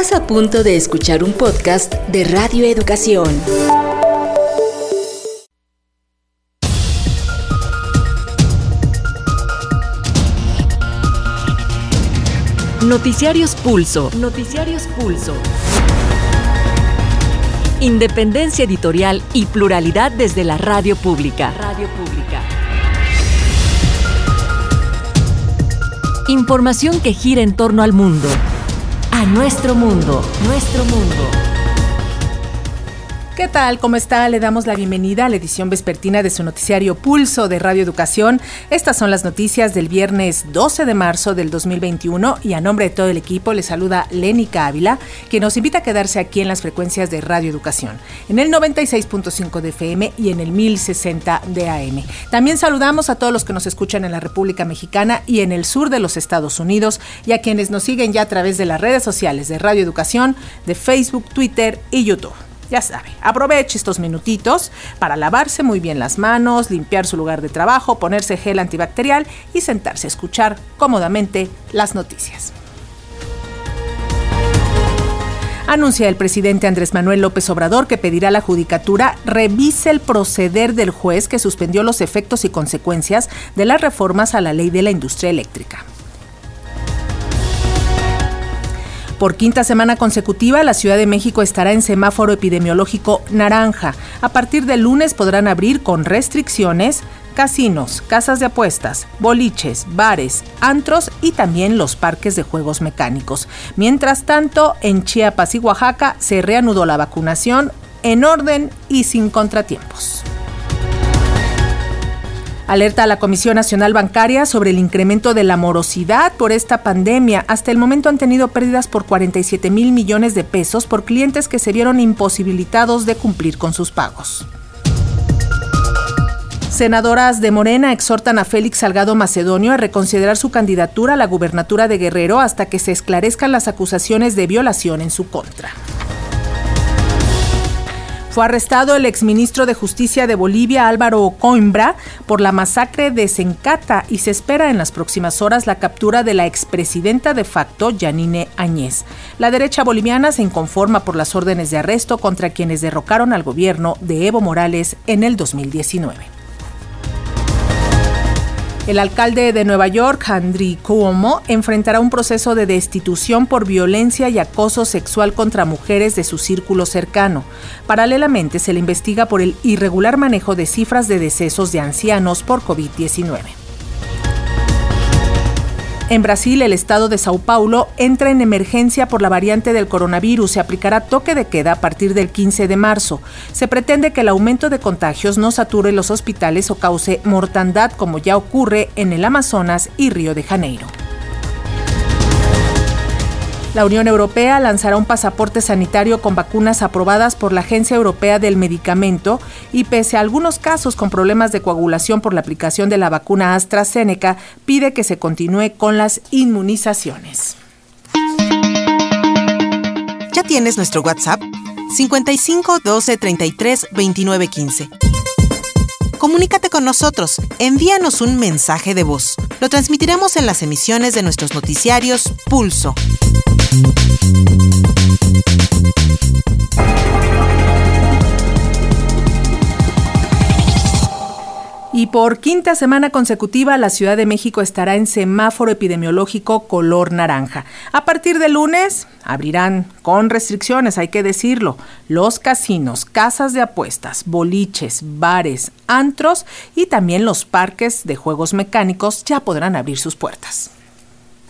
Estás a punto de escuchar un podcast de Radio Educación. Noticiarios Pulso. Noticiarios Pulso. Independencia editorial y pluralidad desde la radio pública. Radio pública. Información que gira en torno al mundo. A nuestro mundo. Nuestro mundo. ¿Qué tal? ¿Cómo está? Le damos la bienvenida a la edición vespertina de su noticiario Pulso de Radio Educación. Estas son las noticias del viernes 12 de marzo del 2021 y a nombre de todo el equipo le saluda Lénica Ávila, que nos invita a quedarse aquí en las frecuencias de Radio Educación, en el 96.5 de FM y en el 1060 de AM. También saludamos a todos los que nos escuchan en la República Mexicana y en el sur de los Estados Unidos y a quienes nos siguen ya a través de las redes sociales de Radio Educación, de Facebook, Twitter y YouTube. Ya sabe, aproveche estos minutitos para lavarse muy bien las manos, limpiar su lugar de trabajo, ponerse gel antibacterial y sentarse a escuchar cómodamente las noticias. Anuncia el presidente Andrés Manuel López Obrador que pedirá a la Judicatura revise el proceder del juez que suspendió los efectos y consecuencias de las reformas a la ley de la industria eléctrica. Por quinta semana consecutiva, la Ciudad de México estará en semáforo epidemiológico naranja. A partir del lunes podrán abrir con restricciones casinos, casas de apuestas, boliches, bares, antros y también los parques de juegos mecánicos. Mientras tanto, en Chiapas y Oaxaca se reanudó la vacunación en orden y sin contratiempos. Alerta a la Comisión Nacional Bancaria sobre el incremento de la morosidad por esta pandemia. Hasta el momento han tenido pérdidas por 47 mil millones de pesos por clientes que se vieron imposibilitados de cumplir con sus pagos. Senadoras de Morena exhortan a Félix Salgado Macedonio a reconsiderar su candidatura a la gubernatura de Guerrero hasta que se esclarezcan las acusaciones de violación en su contra. Fue arrestado el exministro de Justicia de Bolivia, Álvaro Coimbra, por la masacre de Sencata y se espera en las próximas horas la captura de la expresidenta de facto, Yanine Añez. La derecha boliviana se inconforma por las órdenes de arresto contra quienes derrocaron al gobierno de Evo Morales en el 2019. El alcalde de Nueva York, Andrew Cuomo, enfrentará un proceso de destitución por violencia y acoso sexual contra mujeres de su círculo cercano. Paralelamente, se le investiga por el irregular manejo de cifras de decesos de ancianos por COVID-19. En Brasil, el estado de Sao Paulo entra en emergencia por la variante del coronavirus. Se aplicará toque de queda a partir del 15 de marzo. Se pretende que el aumento de contagios no sature los hospitales o cause mortandad como ya ocurre en el Amazonas y Río de Janeiro. La Unión Europea lanzará un pasaporte sanitario con vacunas aprobadas por la Agencia Europea del Medicamento y pese a algunos casos con problemas de coagulación por la aplicación de la vacuna AstraZeneca, pide que se continúe con las inmunizaciones. ¿Ya tienes nuestro WhatsApp? 55 12 33 29 15. Comunícate con nosotros, envíanos un mensaje de voz. Lo transmitiremos en las emisiones de nuestros noticiarios Pulso. Por quinta semana consecutiva, la Ciudad de México estará en semáforo epidemiológico color naranja. A partir de lunes, abrirán con restricciones, hay que decirlo, los casinos, casas de apuestas, boliches, bares, antros y también los parques de juegos mecánicos ya podrán abrir sus puertas.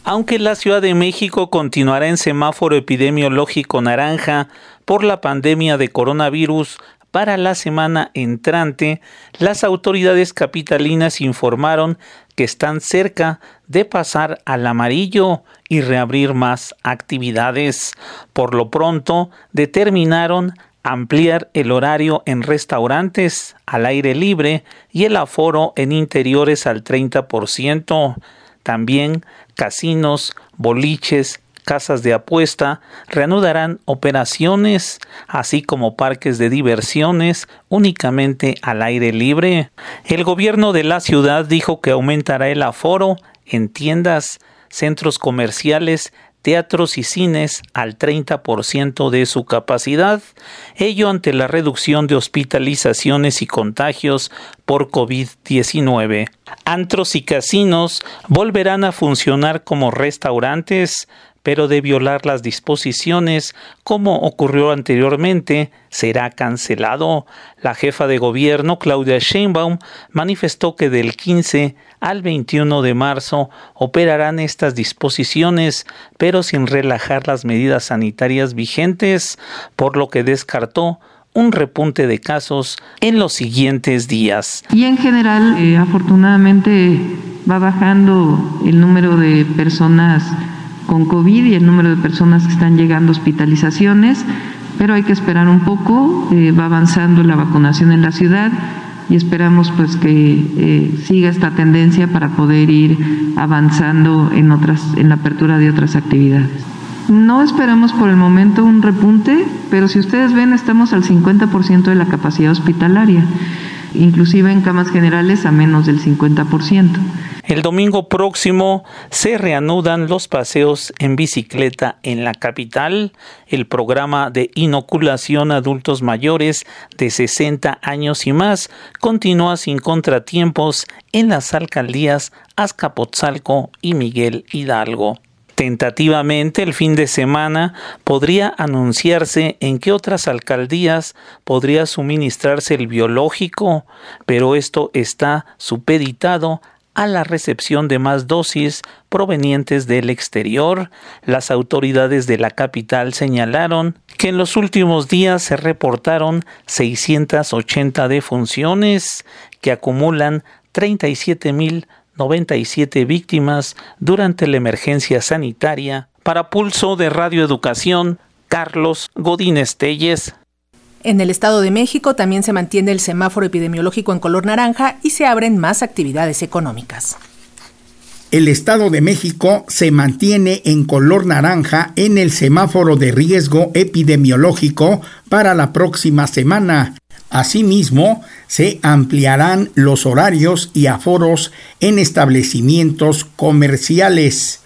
Aunque la Ciudad de México continuará en semáforo epidemiológico naranja por la pandemia de coronavirus, para la semana entrante, las autoridades capitalinas informaron que están cerca de pasar al amarillo y reabrir más actividades. Por lo pronto, determinaron ampliar el horario en restaurantes al aire libre y el aforo en interiores al 30%. También casinos, boliches, casas de apuesta reanudarán operaciones, así como parques de diversiones únicamente al aire libre. El gobierno de la ciudad dijo que aumentará el aforo en tiendas, centros comerciales, teatros y cines al 30% de su capacidad, ello ante la reducción de hospitalizaciones y contagios por COVID-19. Antros y casinos volverán a funcionar como restaurantes, pero de violar las disposiciones, como ocurrió anteriormente, será cancelado. La jefa de gobierno, Claudia Sheinbaum, manifestó que del 15 al 21 de marzo operarán estas disposiciones, pero sin relajar las medidas sanitarias vigentes, por lo que descartó un repunte de casos en los siguientes días. Y en general, eh, afortunadamente, va bajando el número de personas con COVID y el número de personas que están llegando a hospitalizaciones, pero hay que esperar un poco, eh, va avanzando la vacunación en la ciudad y esperamos pues que eh, siga esta tendencia para poder ir avanzando en otras en la apertura de otras actividades. No esperamos por el momento un repunte, pero si ustedes ven estamos al 50% de la capacidad hospitalaria, inclusive en camas generales a menos del 50%. El domingo próximo se reanudan los paseos en bicicleta en la capital. El programa de inoculación a adultos mayores de 60 años y más continúa sin contratiempos en las alcaldías Azcapotzalco y Miguel Hidalgo. Tentativamente el fin de semana podría anunciarse en qué otras alcaldías podría suministrarse el biológico, pero esto está supeditado a la recepción de más dosis provenientes del exterior, las autoridades de la capital señalaron que en los últimos días se reportaron 680 defunciones que acumulan 37.097 víctimas durante la emergencia sanitaria. Para Pulso de Radioeducación, Carlos Godínez Telles. En el Estado de México también se mantiene el semáforo epidemiológico en color naranja y se abren más actividades económicas. El Estado de México se mantiene en color naranja en el semáforo de riesgo epidemiológico para la próxima semana. Asimismo, se ampliarán los horarios y aforos en establecimientos comerciales.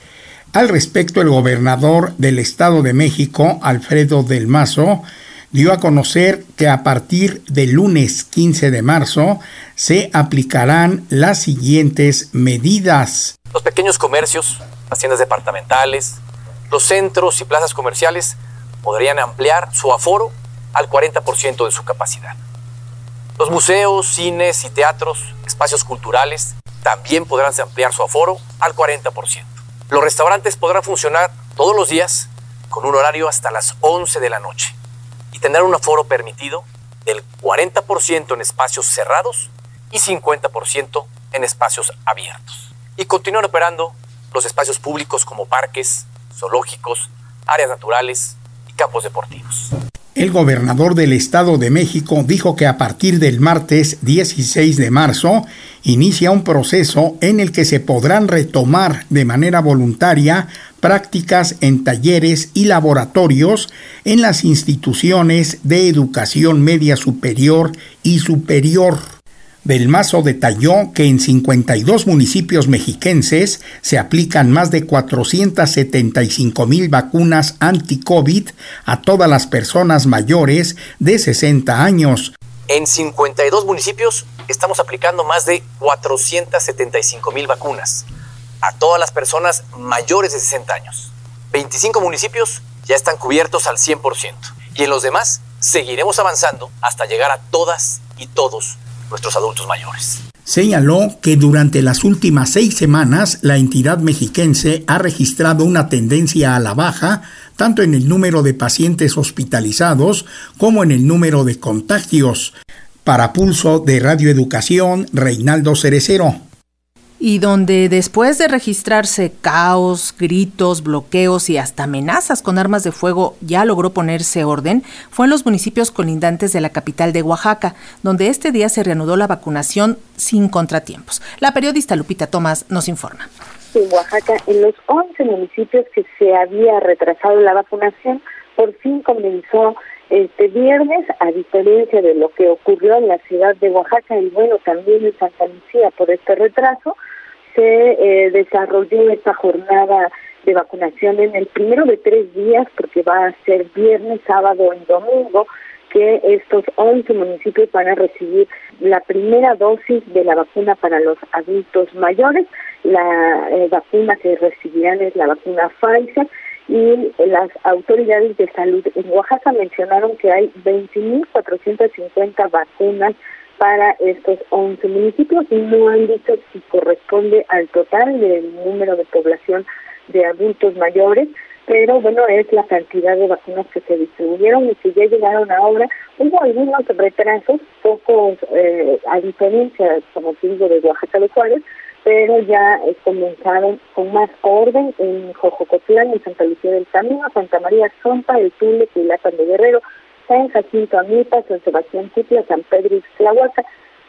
Al respecto, el gobernador del Estado de México, Alfredo del Mazo, dio a conocer que a partir del lunes 15 de marzo se aplicarán las siguientes medidas. Los pequeños comercios, las tiendas departamentales, los centros y plazas comerciales podrían ampliar su aforo al 40% de su capacidad. Los museos, cines y teatros, espacios culturales, también podrán ampliar su aforo al 40%. Los restaurantes podrán funcionar todos los días con un horario hasta las 11 de la noche tener un aforo permitido del 40% en espacios cerrados y 50% en espacios abiertos. Y continúan operando los espacios públicos como parques, zoológicos, áreas naturales campos deportivos. El gobernador del Estado de México dijo que a partir del martes 16 de marzo inicia un proceso en el que se podrán retomar de manera voluntaria prácticas en talleres y laboratorios en las instituciones de educación media superior y superior. Belmazo detalló que en 52 municipios mexiquenses se aplican más de 475 mil vacunas anti-COVID a todas las personas mayores de 60 años. En 52 municipios estamos aplicando más de 475 mil vacunas a todas las personas mayores de 60 años. 25 municipios ya están cubiertos al 100% y en los demás seguiremos avanzando hasta llegar a todas y todos nuestros adultos mayores. Señaló que durante las últimas seis semanas la entidad mexiquense ha registrado una tendencia a la baja tanto en el número de pacientes hospitalizados como en el número de contagios. Para Pulso de Radioeducación, Reinaldo Cerecero y donde después de registrarse caos, gritos, bloqueos y hasta amenazas con armas de fuego ya logró ponerse orden, fue en los municipios colindantes de la capital de Oaxaca, donde este día se reanudó la vacunación sin contratiempos. La periodista Lupita Tomás nos informa. En Oaxaca, en los 11 municipios que se había retrasado la vacunación, por fin comenzó este viernes, a diferencia de lo que ocurrió en la ciudad de Oaxaca y bueno, también en Santa Lucía por este retraso, se eh, desarrolló esta jornada de vacunación en el primero de tres días, porque va a ser viernes, sábado y domingo, que estos 11 municipios van a recibir la primera dosis de la vacuna para los adultos mayores. La eh, vacuna que recibirán es la vacuna Pfizer y las autoridades de salud en Oaxaca mencionaron que hay 20.450 vacunas para estos 11 municipios y no han dicho si corresponde al total del número de población de adultos mayores, pero bueno, es la cantidad de vacunas que se distribuyeron y que ya llegaron ahora. Hubo algunos retrasos, pocos, eh, a diferencia, como te digo, de Oaxaca de Juárez, pero ya eh, comenzaron con más orden en Jojocotlán, en Santa Lucía del Camino, Santa María Zompa, El Tule, Quilatan de Guerrero, San Jacinto Amipa, San Sebastián Cutla, San Pedro Ixtlahuaca,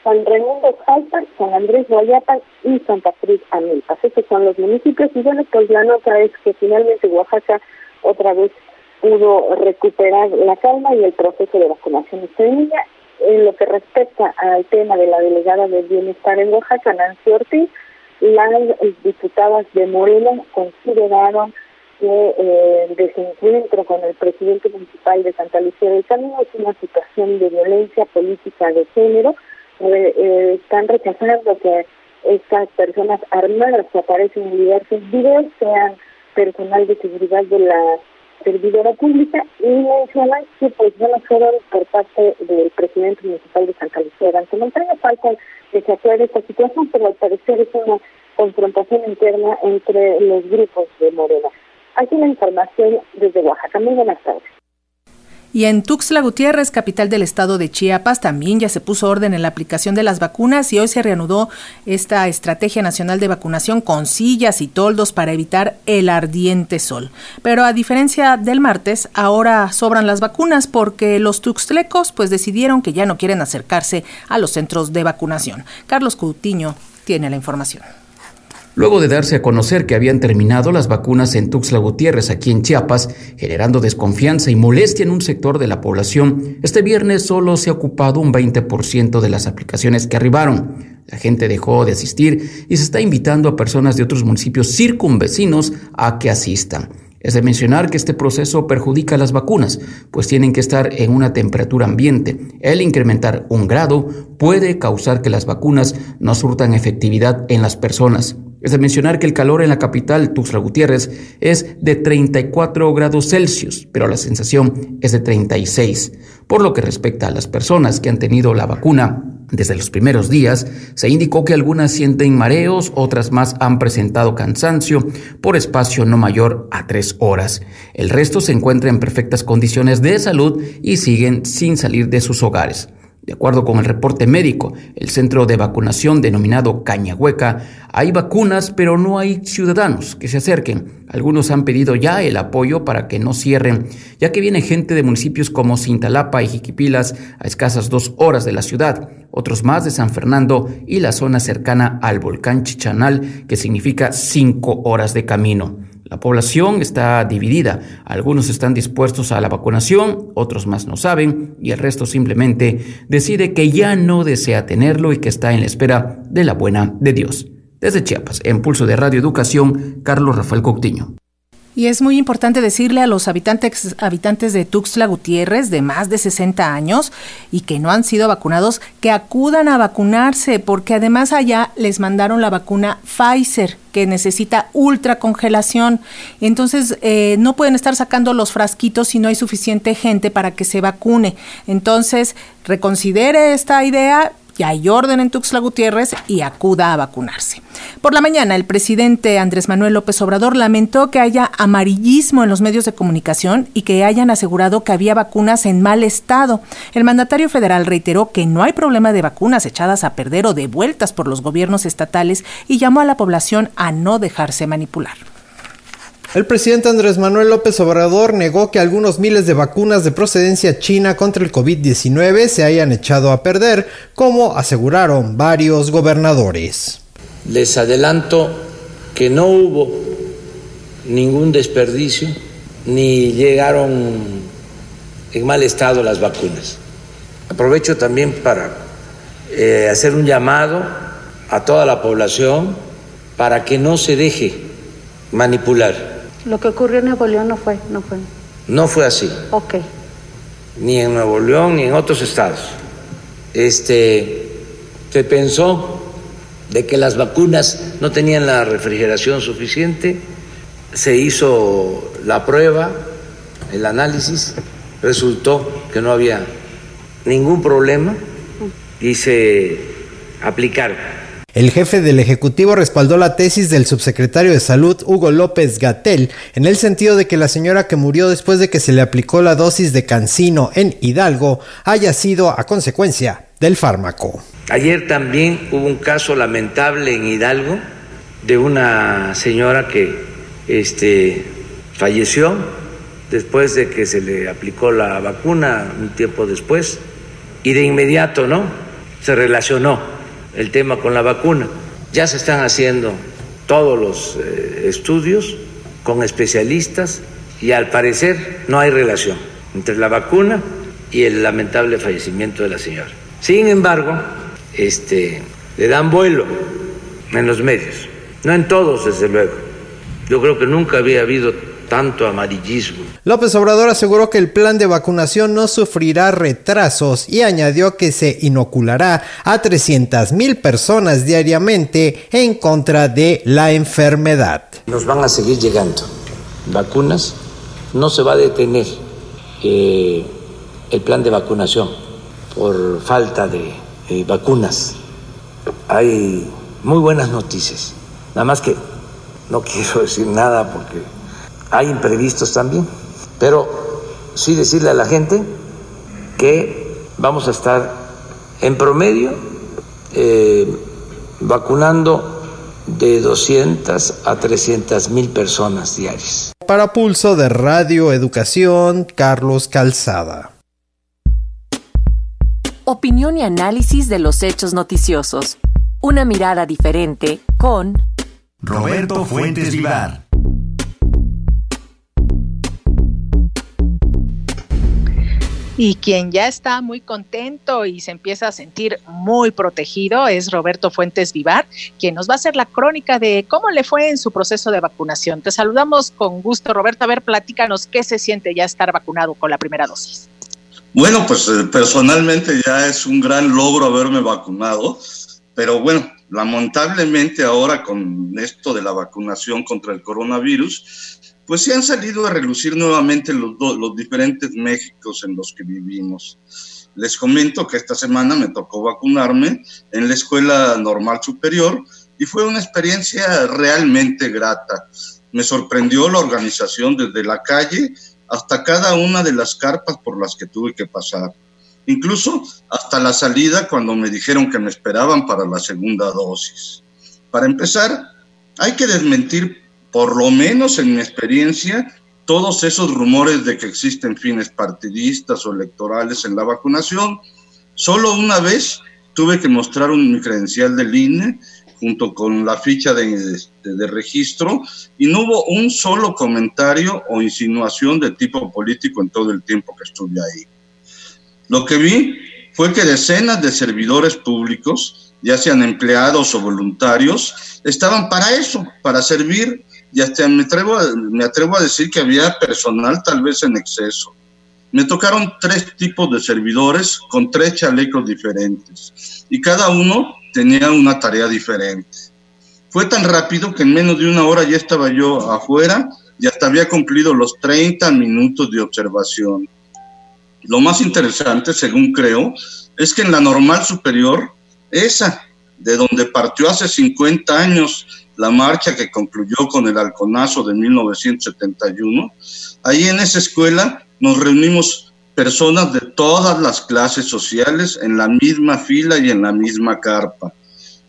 San Raimundo Jalpa, San Andrés Guayapa y Santa Cruz Amilpas. Estos son los municipios y bueno, pues la nota es que finalmente Oaxaca otra vez pudo recuperar la calma y el proceso de vacunación semilla. En lo que respecta al tema de la delegada del bienestar en Oaxaca, Nancy Ortiz, las diputadas de Morena consideraron que eh, el desencuentro con el presidente municipal de Santa Lucía del Camino es una situación de violencia política de género eh, están rechazando que estas personas armadas que aparecen en diversos videos sean personal de seguridad de la servidora pública y mencionan que pues no fueron por parte del presidente municipal de Santa Lucía de Montaña. Falta aclare esta situación, pero al parecer es una confrontación interna entre los grupos de Morena. Aquí la información desde Oaxaca. Muy buenas tardes. Y en Tuxtla Gutiérrez, capital del estado de Chiapas, también ya se puso orden en la aplicación de las vacunas y hoy se reanudó esta estrategia nacional de vacunación con sillas y toldos para evitar el ardiente sol. Pero a diferencia del martes, ahora sobran las vacunas porque los tuxtlecos pues decidieron que ya no quieren acercarse a los centros de vacunación. Carlos Coutinho tiene la información. Luego de darse a conocer que habían terminado las vacunas en Tuxtla Gutiérrez, aquí en Chiapas, generando desconfianza y molestia en un sector de la población, este viernes solo se ha ocupado un 20% de las aplicaciones que arribaron. La gente dejó de asistir y se está invitando a personas de otros municipios circunvecinos a que asistan. Es de mencionar que este proceso perjudica las vacunas, pues tienen que estar en una temperatura ambiente. El incrementar un grado puede causar que las vacunas no surtan efectividad en las personas. Es de mencionar que el calor en la capital, Tuxtla Gutiérrez, es de 34 grados Celsius, pero la sensación es de 36. Por lo que respecta a las personas que han tenido la vacuna desde los primeros días, se indicó que algunas sienten mareos, otras más han presentado cansancio por espacio no mayor a tres horas. El resto se encuentra en perfectas condiciones de salud y siguen sin salir de sus hogares. De acuerdo con el reporte médico, el centro de vacunación denominado Cañahueca, hay vacunas pero no hay ciudadanos que se acerquen. Algunos han pedido ya el apoyo para que no cierren, ya que viene gente de municipios como Cintalapa y Jiquipilas a escasas dos horas de la ciudad, otros más de San Fernando y la zona cercana al volcán Chichanal, que significa cinco horas de camino. La población está dividida. Algunos están dispuestos a la vacunación, otros más no saben y el resto simplemente decide que ya no desea tenerlo y que está en la espera de la buena de Dios. Desde Chiapas, en Pulso de Radio Educación, Carlos Rafael Coutinho. Y es muy importante decirle a los habitantes, habitantes de Tuxtla Gutiérrez de más de 60 años y que no han sido vacunados que acudan a vacunarse porque además allá les mandaron la vacuna Pfizer que necesita ultra congelación. Entonces eh, no pueden estar sacando los frasquitos si no hay suficiente gente para que se vacune. Entonces reconsidere esta idea ya hay orden en Tuxtla Gutiérrez y acuda a vacunarse. Por la mañana, el presidente Andrés Manuel López Obrador lamentó que haya amarillismo en los medios de comunicación y que hayan asegurado que había vacunas en mal estado. El mandatario federal reiteró que no hay problema de vacunas echadas a perder o devueltas por los gobiernos estatales y llamó a la población a no dejarse manipular. El presidente Andrés Manuel López Obrador negó que algunos miles de vacunas de procedencia china contra el COVID-19 se hayan echado a perder, como aseguraron varios gobernadores. Les adelanto que no hubo ningún desperdicio ni llegaron en mal estado las vacunas. Aprovecho también para eh, hacer un llamado a toda la población para que no se deje manipular Lo que ocurrió en Nuevo León no fue, no fue. No fue así. Ok. Ni en Nuevo León ni en otros estados. Este, se pensó de que las vacunas no tenían la refrigeración suficiente, se hizo la prueba, el análisis, resultó que no había ningún problema y se aplicaron. El jefe del Ejecutivo respaldó la tesis del subsecretario de Salud Hugo López Gatel en el sentido de que la señora que murió después de que se le aplicó la dosis de cancino en Hidalgo haya sido a consecuencia del fármaco. Ayer también hubo un caso lamentable en Hidalgo de una señora que este, falleció después de que se le aplicó la vacuna un tiempo después y de inmediato, ¿no? Se relacionó el tema con la vacuna. Ya se están haciendo todos los eh, estudios con especialistas y al parecer no hay relación entre la vacuna y el lamentable fallecimiento de la señora. Sin embargo, este, le dan vuelo en los medios. No en todos, desde luego. Yo creo que nunca había habido tanto amarillismo. López Obrador aseguró que el plan de vacunación no sufrirá retrasos y añadió que se inoculará a 300 mil personas diariamente en contra de la enfermedad. Nos van a seguir llegando vacunas, no se va a detener eh, el plan de vacunación por falta de eh, vacunas. Hay muy buenas noticias. Nada más que no quiero decir nada porque hay imprevistos también. Pero sí decirle a la gente que vamos a estar en promedio eh, vacunando de 200 a 300 mil personas diarias. Para Pulso de Radio Educación, Carlos Calzada opinión y análisis de los hechos noticiosos. Una mirada diferente con Roberto Fuentes Vivar. Y quien ya está muy contento y se empieza a sentir muy protegido es Roberto Fuentes Vivar, quien nos va a hacer la crónica de cómo le fue en su proceso de vacunación. Te saludamos con gusto, Roberto. A ver, platícanos qué se siente ya estar vacunado con la primera dosis. Bueno, pues eh, personalmente ya es un gran logro haberme vacunado, pero bueno, lamentablemente ahora con esto de la vacunación contra el coronavirus, pues se han salido a relucir nuevamente los, los diferentes Méxicos en los que vivimos. Les comento que esta semana me tocó vacunarme en la Escuela Normal Superior y fue una experiencia realmente grata. Me sorprendió la organización desde la calle hasta cada una de las carpas por las que tuve que pasar. Incluso hasta la salida cuando me dijeron que me esperaban para la segunda dosis. Para empezar, hay que desmentir, por lo menos en mi experiencia, todos esos rumores de que existen fines partidistas o electorales en la vacunación. Solo una vez tuve que mostrar un, mi credencial del INE junto con la ficha de, de, registro y no hubo un solo comentario o insinuación de tipo político en todo el tiempo que estuve ahí. Lo que vi fue que decenas de servidores públicos, ya sean empleados o voluntarios, estaban para eso, para servir y hasta me atrevo, me atrevo a decir que había personal tal vez en exceso. Me tocaron tres tipos de servidores con tres chalecos diferentes y cada uno tenía una tarea diferente. Fue tan rápido que en menos de una hora ya estaba yo afuera y hasta había cumplido los 30 minutos de observación. Lo más interesante, según creo, es que en la normal superior, esa de donde partió hace 50 años la marcha que concluyó con el halconazo de 1971, ahí en esa escuela nos reunimos personas de todas las clases sociales en la misma fila y en la misma carpa.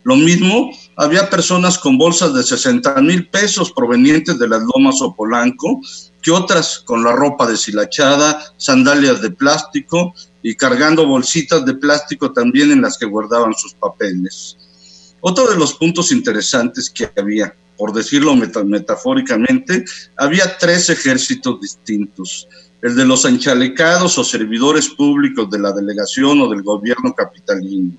Lo mismo, había personas con bolsas de 60 mil pesos provenientes de las lomas o Polanco, que otras con la ropa deshilachada, sandalias de plástico y cargando bolsitas de plástico también en las que guardaban sus papeles. Otro de los puntos interesantes que había, por decirlo metafóricamente, había tres ejércitos distintos el de los enchalecados o servidores públicos de la delegación o del gobierno capitalino.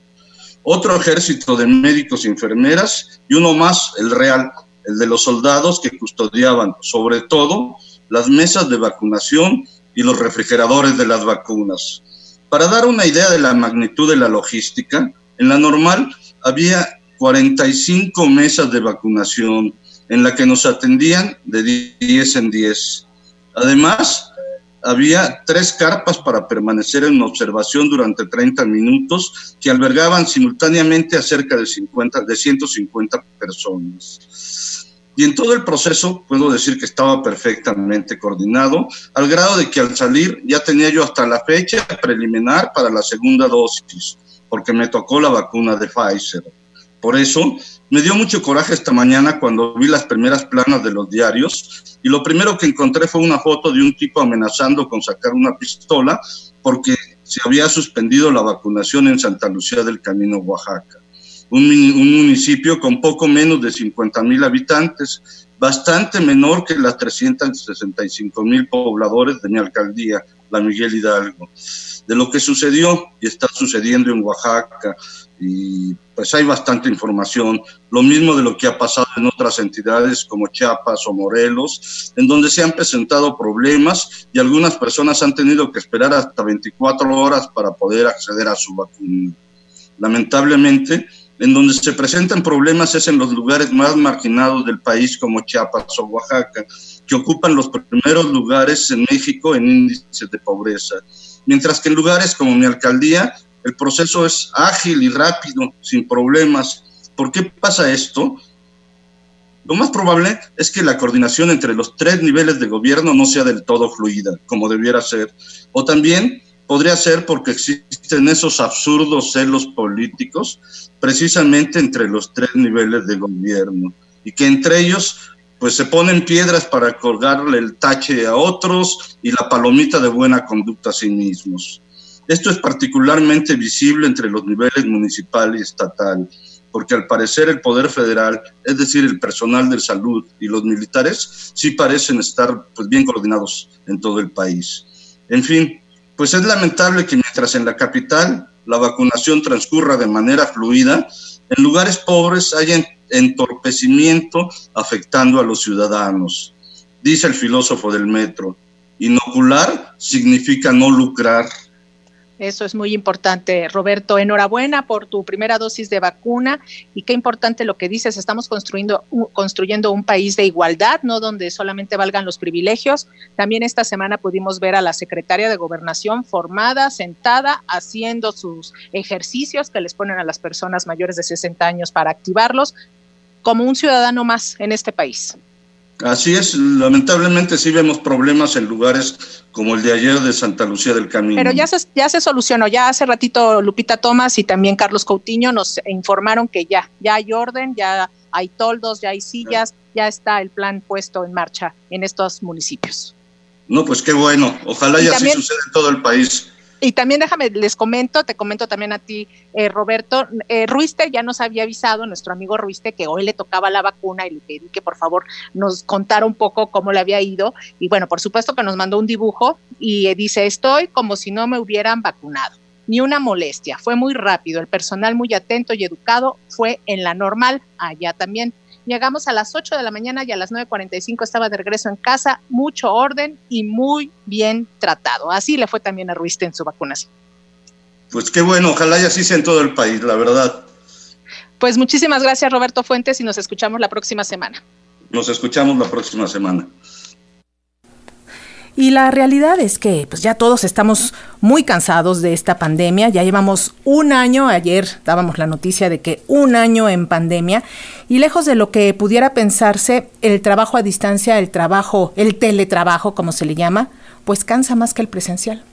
Otro ejército de médicos y enfermeras y uno más, el real, el de los soldados que custodiaban sobre todo las mesas de vacunación y los refrigeradores de las vacunas. Para dar una idea de la magnitud de la logística, en la normal había 45 mesas de vacunación en la que nos atendían de 10 en 10. Además, había tres carpas para permanecer en observación durante 30 minutos que albergaban simultáneamente a cerca de, 50, de 150 personas. Y en todo el proceso puedo decir que estaba perfectamente coordinado, al grado de que al salir ya tenía yo hasta la fecha preliminar para la segunda dosis, porque me tocó la vacuna de Pfizer. Por eso me dio mucho coraje esta mañana cuando vi las primeras planas de los diarios y lo primero que encontré fue una foto de un tipo amenazando con sacar una pistola porque se había suspendido la vacunación en Santa Lucía del Camino, Oaxaca, un, un municipio con poco menos de 50 mil habitantes, bastante menor que las 365 mil pobladores de mi alcaldía, la Miguel Hidalgo. De lo que sucedió y está sucediendo en Oaxaca, y pues hay bastante información, lo mismo de lo que ha pasado en otras entidades como Chiapas o Morelos, en donde se han presentado problemas y algunas personas han tenido que esperar hasta 24 horas para poder acceder a su vacuna. Lamentablemente, en donde se presentan problemas es en los lugares más marginados del país como Chiapas o Oaxaca, que ocupan los primeros lugares en México en índices de pobreza, mientras que en lugares como mi alcaldía el proceso es ágil y rápido, sin problemas. ¿Por qué pasa esto? Lo más probable es que la coordinación entre los tres niveles de gobierno no sea del todo fluida, como debiera ser. O también podría ser porque existen esos absurdos celos políticos precisamente entre los tres niveles de gobierno y que entre ellos pues se ponen piedras para colgarle el tache a otros y la palomita de buena conducta a sí mismos. Esto es particularmente visible entre los niveles municipal y estatal, porque al parecer el Poder Federal, es decir, el personal de salud y los militares, sí parecen estar pues, bien coordinados en todo el país. En fin, pues es lamentable que mientras en la capital la vacunación transcurra de manera fluida, en lugares pobres haya entorpecimiento afectando a los ciudadanos. Dice el filósofo del metro, inocular significa no lucrar. Eso es muy importante, Roberto. Enhorabuena por tu primera dosis de vacuna y qué importante lo que dices. Estamos construyendo, construyendo un país de igualdad, no donde solamente valgan los privilegios. También esta semana pudimos ver a la secretaria de Gobernación formada, sentada, haciendo sus ejercicios que les ponen a las personas mayores de 60 años para activarlos como un ciudadano más en este país. Así es, lamentablemente sí vemos problemas en lugares como el de ayer de Santa Lucía del Camino. Pero ya se, ya se solucionó, ya hace ratito Lupita Tomás y también Carlos Coutinho nos informaron que ya, ya hay orden, ya hay toldos, ya hay sillas, ya está el plan puesto en marcha en estos municipios. No, pues qué bueno, ojalá ya así suceda en todo el país. Y también déjame, les comento, te comento también a ti, eh, Roberto, eh, Ruiste ya nos había avisado, nuestro amigo Ruiste, que hoy le tocaba la vacuna y le pedí que por favor nos contara un poco cómo le había ido. Y bueno, por supuesto que nos mandó un dibujo y dice, estoy como si no me hubieran vacunado. Ni una molestia, fue muy rápido, el personal muy atento y educado fue en la normal, allá también Llegamos a las 8 de la mañana y a las 9.45 estaba de regreso en casa, mucho orden y muy bien tratado. Así le fue también a Ruiste en su vacunación. Pues qué bueno, ojalá y así sea en todo el país, la verdad. Pues muchísimas gracias Roberto Fuentes y nos escuchamos la próxima semana. Nos escuchamos la próxima semana. Y la realidad es que pues ya todos estamos muy cansados de esta pandemia. Ya llevamos un año, ayer dábamos la noticia de que un año en pandemia y lejos de lo que pudiera pensarse, el trabajo a distancia, el trabajo, el teletrabajo, como se le llama, pues cansa más que el presencial.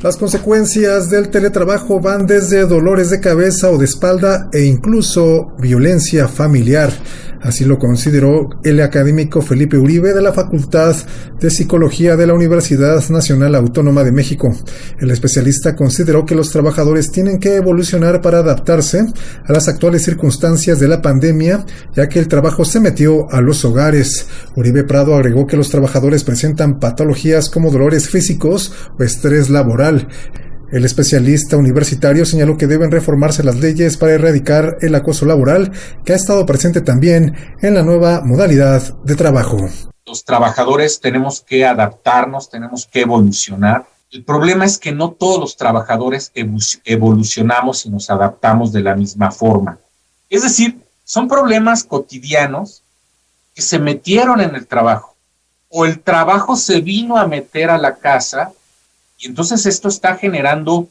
Las consecuencias del teletrabajo van desde dolores de cabeza o de espalda e incluso violencia familiar. Así lo consideró el académico Felipe Uribe de la Facultad de Psicología de la Universidad Nacional Autónoma de México. El especialista consideró que los trabajadores tienen que evolucionar para adaptarse a las actuales circunstancias de la pandemia, ya que el trabajo se metió a los hogares. Uribe Prado agregó que los trabajadores presentan patologías como dolores físicos o estrés laboral. El especialista universitario señaló que deben reformarse las leyes para erradicar el acoso laboral que ha estado presente también en la nueva modalidad de trabajo. Los trabajadores tenemos que adaptarnos, tenemos que evolucionar. El problema es que no todos los trabajadores evolucionamos y nos adaptamos de la misma forma. Es decir, son problemas cotidianos que se metieron en el trabajo o el trabajo se vino a meter a la casa y entonces esto está generando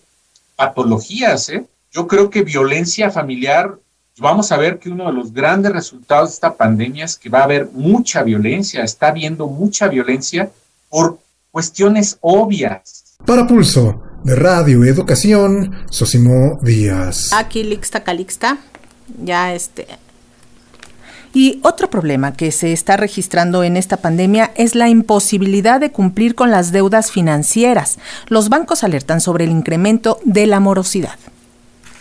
patologías. ¿eh? Yo creo que violencia familiar, vamos a ver que uno de los grandes resultados de esta pandemia es que va a haber mucha violencia, está habiendo mucha violencia por cuestiones obvias. Para Pulso de Radio Educación, Sosimo Díaz. Aquí Lixta Calixta, ya este y otro problema que se está registrando en esta pandemia es la imposibilidad de cumplir con las deudas financieras. Los bancos alertan sobre el incremento de la morosidad.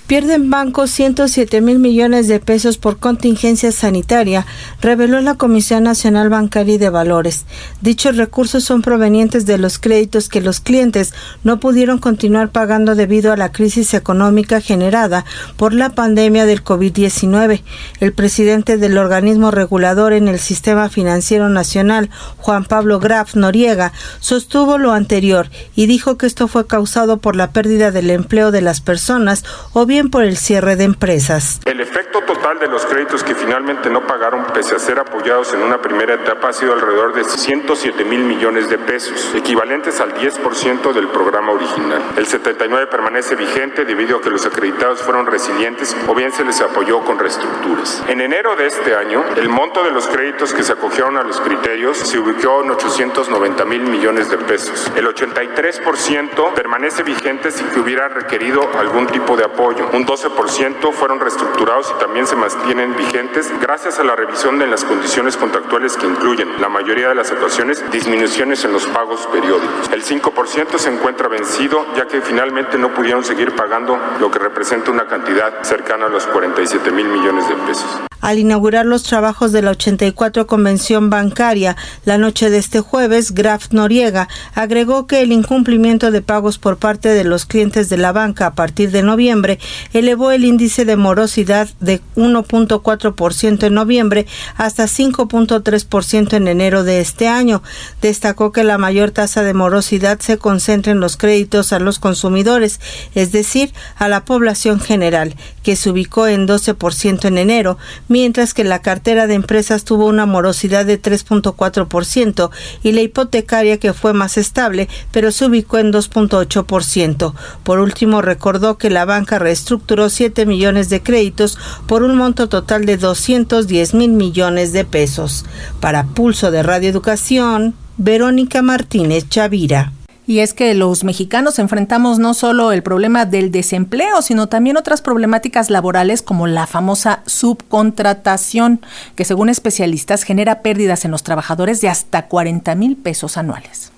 Pierden bancos 107 mil millones de pesos por contingencia sanitaria, reveló la Comisión Nacional Bancaria y de Valores. Dichos recursos son provenientes de los créditos que los clientes no pudieron continuar pagando debido a la crisis económica generada por la pandemia del COVID-19. El presidente del organismo regulador en el sistema financiero nacional, Juan Pablo Graf Noriega, sostuvo lo anterior y dijo que esto fue causado por la pérdida del empleo de las personas o bien por el cierre de empresas. El efecto total de los créditos que finalmente no pagaron pese a ser apoyados en una primera etapa ha sido alrededor de 107 mil millones de pesos, equivalentes al 10% del programa original. El 79 permanece vigente debido a que los acreditados fueron resilientes o bien se les apoyó con reestructuras. En enero de este año, el monto de los créditos que se acogieron a los criterios se ubicó en 890 mil millones de pesos. El 83% permanece vigente sin que hubiera requerido algún tipo de apoyo un 12% fueron reestructurados y también se mantienen vigentes gracias a la revisión de las condiciones contractuales que incluyen, la mayoría de las ocasiones, disminuciones en los pagos periódicos. El 5% se encuentra vencido ya que finalmente no pudieron seguir pagando lo que representa una cantidad cercana a los 47 mil millones de pesos. Al inaugurar los trabajos de la 84 Convención Bancaria la noche de este jueves, Graf Noriega agregó que el incumplimiento de pagos por parte de los clientes de la banca a partir de noviembre elevó el índice de morosidad de 1.4% en noviembre hasta 5.3% en enero de este año. Destacó que la mayor tasa de morosidad se concentra en los créditos a los consumidores, es decir, a la población general, que se ubicó en 12% en enero, mientras que la cartera de empresas tuvo una morosidad de 3.4% y la hipotecaria que fue más estable, pero se ubicó en 2.8%. Por último, recordó que la banca reestructuró 7 millones de créditos por un monto total de 210 mil millones de pesos. Para Pulso de Radio Educación, Verónica Martínez Chavira. Y es que los mexicanos enfrentamos no solo el problema del desempleo, sino también otras problemáticas laborales como la famosa subcontratación, que según especialistas genera pérdidas en los trabajadores de hasta 40 mil pesos anuales.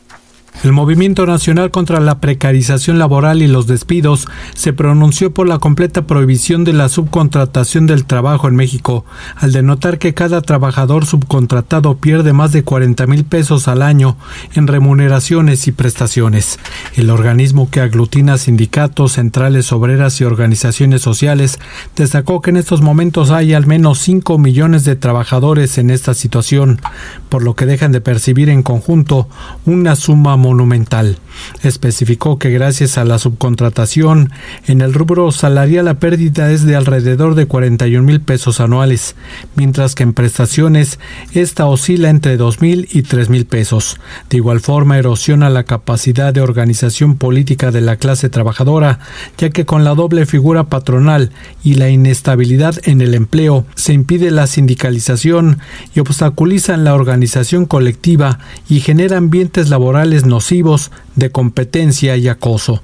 El Movimiento Nacional contra la Precarización Laboral y los Despidos se pronunció por la completa prohibición de la subcontratación del trabajo en México, al denotar que cada trabajador subcontratado pierde más de 40 mil pesos al año en remuneraciones y prestaciones. El organismo que aglutina sindicatos, centrales obreras y organizaciones sociales destacó que en estos momentos hay al menos 5 millones de trabajadores en esta situación, por lo que dejan de percibir en conjunto una suma monumental. Especificó que gracias a la subcontratación, en el rubro salarial la pérdida es de alrededor de 41 mil pesos anuales, mientras que en prestaciones esta oscila entre 2 mil y 3 mil pesos. De igual forma erosiona la capacidad de organización política de la clase trabajadora, ya que con la doble figura patronal y la inestabilidad en el empleo se impide la sindicalización y obstaculizan la organización colectiva y genera ambientes laborales nocivos de competencia y acoso.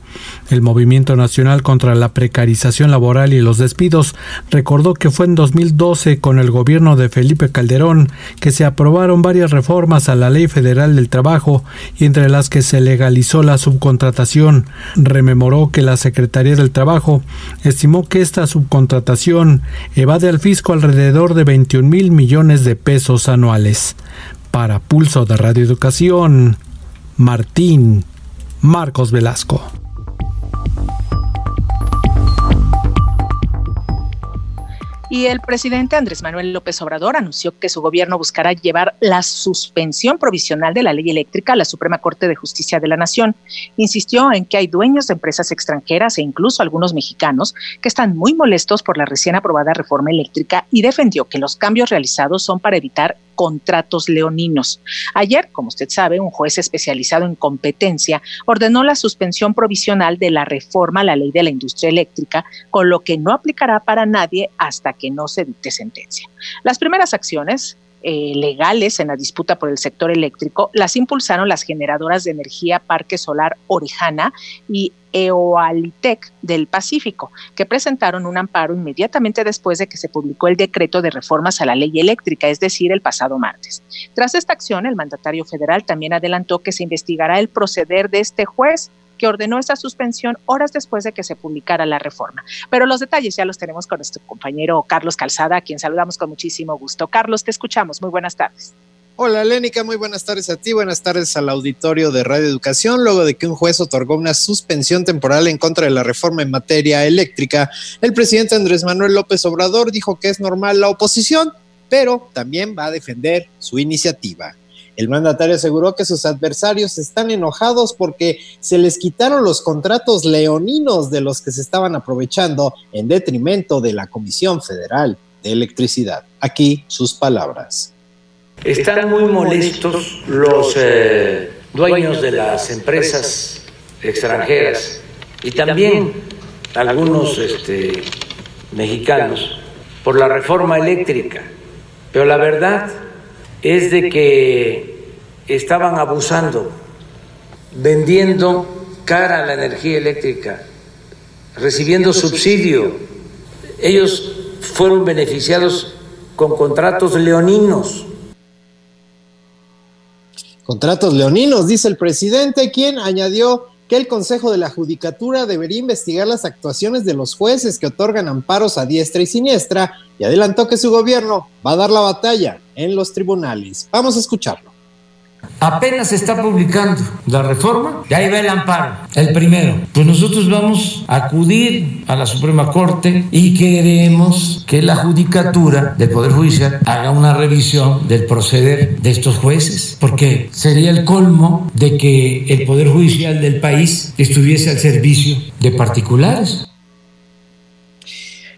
El Movimiento Nacional contra la Precarización Laboral y los Despidos recordó que fue en 2012 con el gobierno de Felipe Calderón que se aprobaron varias reformas a la Ley Federal del Trabajo y entre las que se legalizó la subcontratación. Rememoró que la Secretaría del Trabajo estimó que esta subcontratación evade al fisco alrededor de 21 mil millones de pesos anuales. Para Pulso de Radio Educación, Martín Marcos Velasco. Y el presidente Andrés Manuel López Obrador anunció que su gobierno buscará llevar la suspensión provisional de la ley eléctrica a la Suprema Corte de Justicia de la Nación. Insistió en que hay dueños de empresas extranjeras e incluso algunos mexicanos que están muy molestos por la recién aprobada reforma eléctrica y defendió que los cambios realizados son para evitar contratos leoninos. Ayer, como usted sabe, un juez especializado en competencia ordenó la suspensión provisional de la reforma a la ley de la industria eléctrica, con lo que no aplicará para nadie hasta que no se dicte sentencia. Las primeras acciones eh, legales en la disputa por el sector eléctrico las impulsaron las generadoras de energía Parque Solar Orejana y Eoalitec del Pacífico, que presentaron un amparo inmediatamente después de que se publicó el decreto de reformas a la ley eléctrica, es decir, el pasado martes. Tras esta acción, el mandatario federal también adelantó que se investigará el proceder de este juez que ordenó esta suspensión horas después de que se publicara la reforma. Pero los detalles ya los tenemos con nuestro compañero Carlos Calzada, a quien saludamos con muchísimo gusto. Carlos, te escuchamos. Muy buenas tardes. Hola Lénica, muy buenas tardes a ti, buenas tardes al auditorio de Radio Educación. Luego de que un juez otorgó una suspensión temporal en contra de la reforma en materia eléctrica, el presidente Andrés Manuel López Obrador dijo que es normal la oposición, pero también va a defender su iniciativa. El mandatario aseguró que sus adversarios están enojados porque se les quitaron los contratos leoninos de los que se estaban aprovechando en detrimento de la Comisión Federal de Electricidad. Aquí sus palabras. Están muy molestos los eh, dueños de las empresas extranjeras y también algunos este, mexicanos por la reforma eléctrica. Pero la verdad es de que estaban abusando, vendiendo cara la energía eléctrica, recibiendo subsidio. Ellos fueron beneficiados con contratos leoninos. Contratos leoninos, dice el presidente, quien añadió el Consejo de la Judicatura debería investigar las actuaciones de los jueces que otorgan amparos a diestra y siniestra y adelantó que su gobierno va a dar la batalla en los tribunales. Vamos a escucharlo. Apenas se está publicando la reforma y ahí va el amparo, el primero. Pues nosotros vamos a acudir a la Suprema Corte y queremos que la Judicatura del Poder Judicial haga una revisión del proceder de estos jueces, porque sería el colmo de que el Poder Judicial del país estuviese al servicio de particulares.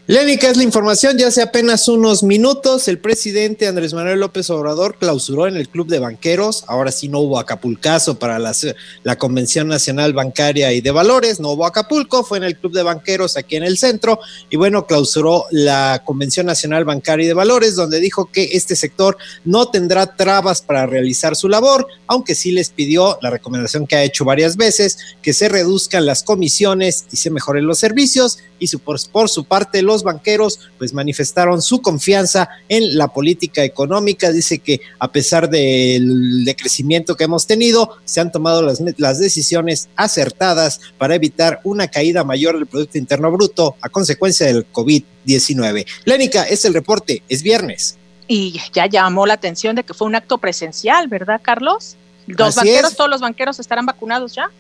Lénica es la información. Ya hace apenas unos minutos, el presidente Andrés Manuel López Obrador clausuró en el Club de Banqueros. Ahora sí no hubo Acapulcazo para la Convención Nacional Bancaria y de Valores. No hubo Acapulco, fue en el Club de Banqueros aquí en el centro. Y bueno, clausuró la Convención Nacional Bancaria y de Valores, donde dijo que este sector no tendrá trabas para realizar su labor, aunque sí les pidió la recomendación que ha hecho varias veces, que se reduzcan las comisiones y se mejoren los servicios. Y su, por, por su parte, los banqueros pues manifestaron su confianza en la política económica. Dice que a pesar del decrecimiento que hemos tenido, se han tomado las, las decisiones acertadas para evitar una caída mayor del Producto Interno Bruto a consecuencia del COVID-19. Lénica, es el reporte, es viernes. Y ya llamó la atención de que fue un acto presencial, ¿verdad, Carlos? Los banqueros, todos los banqueros estarán vacunados ya.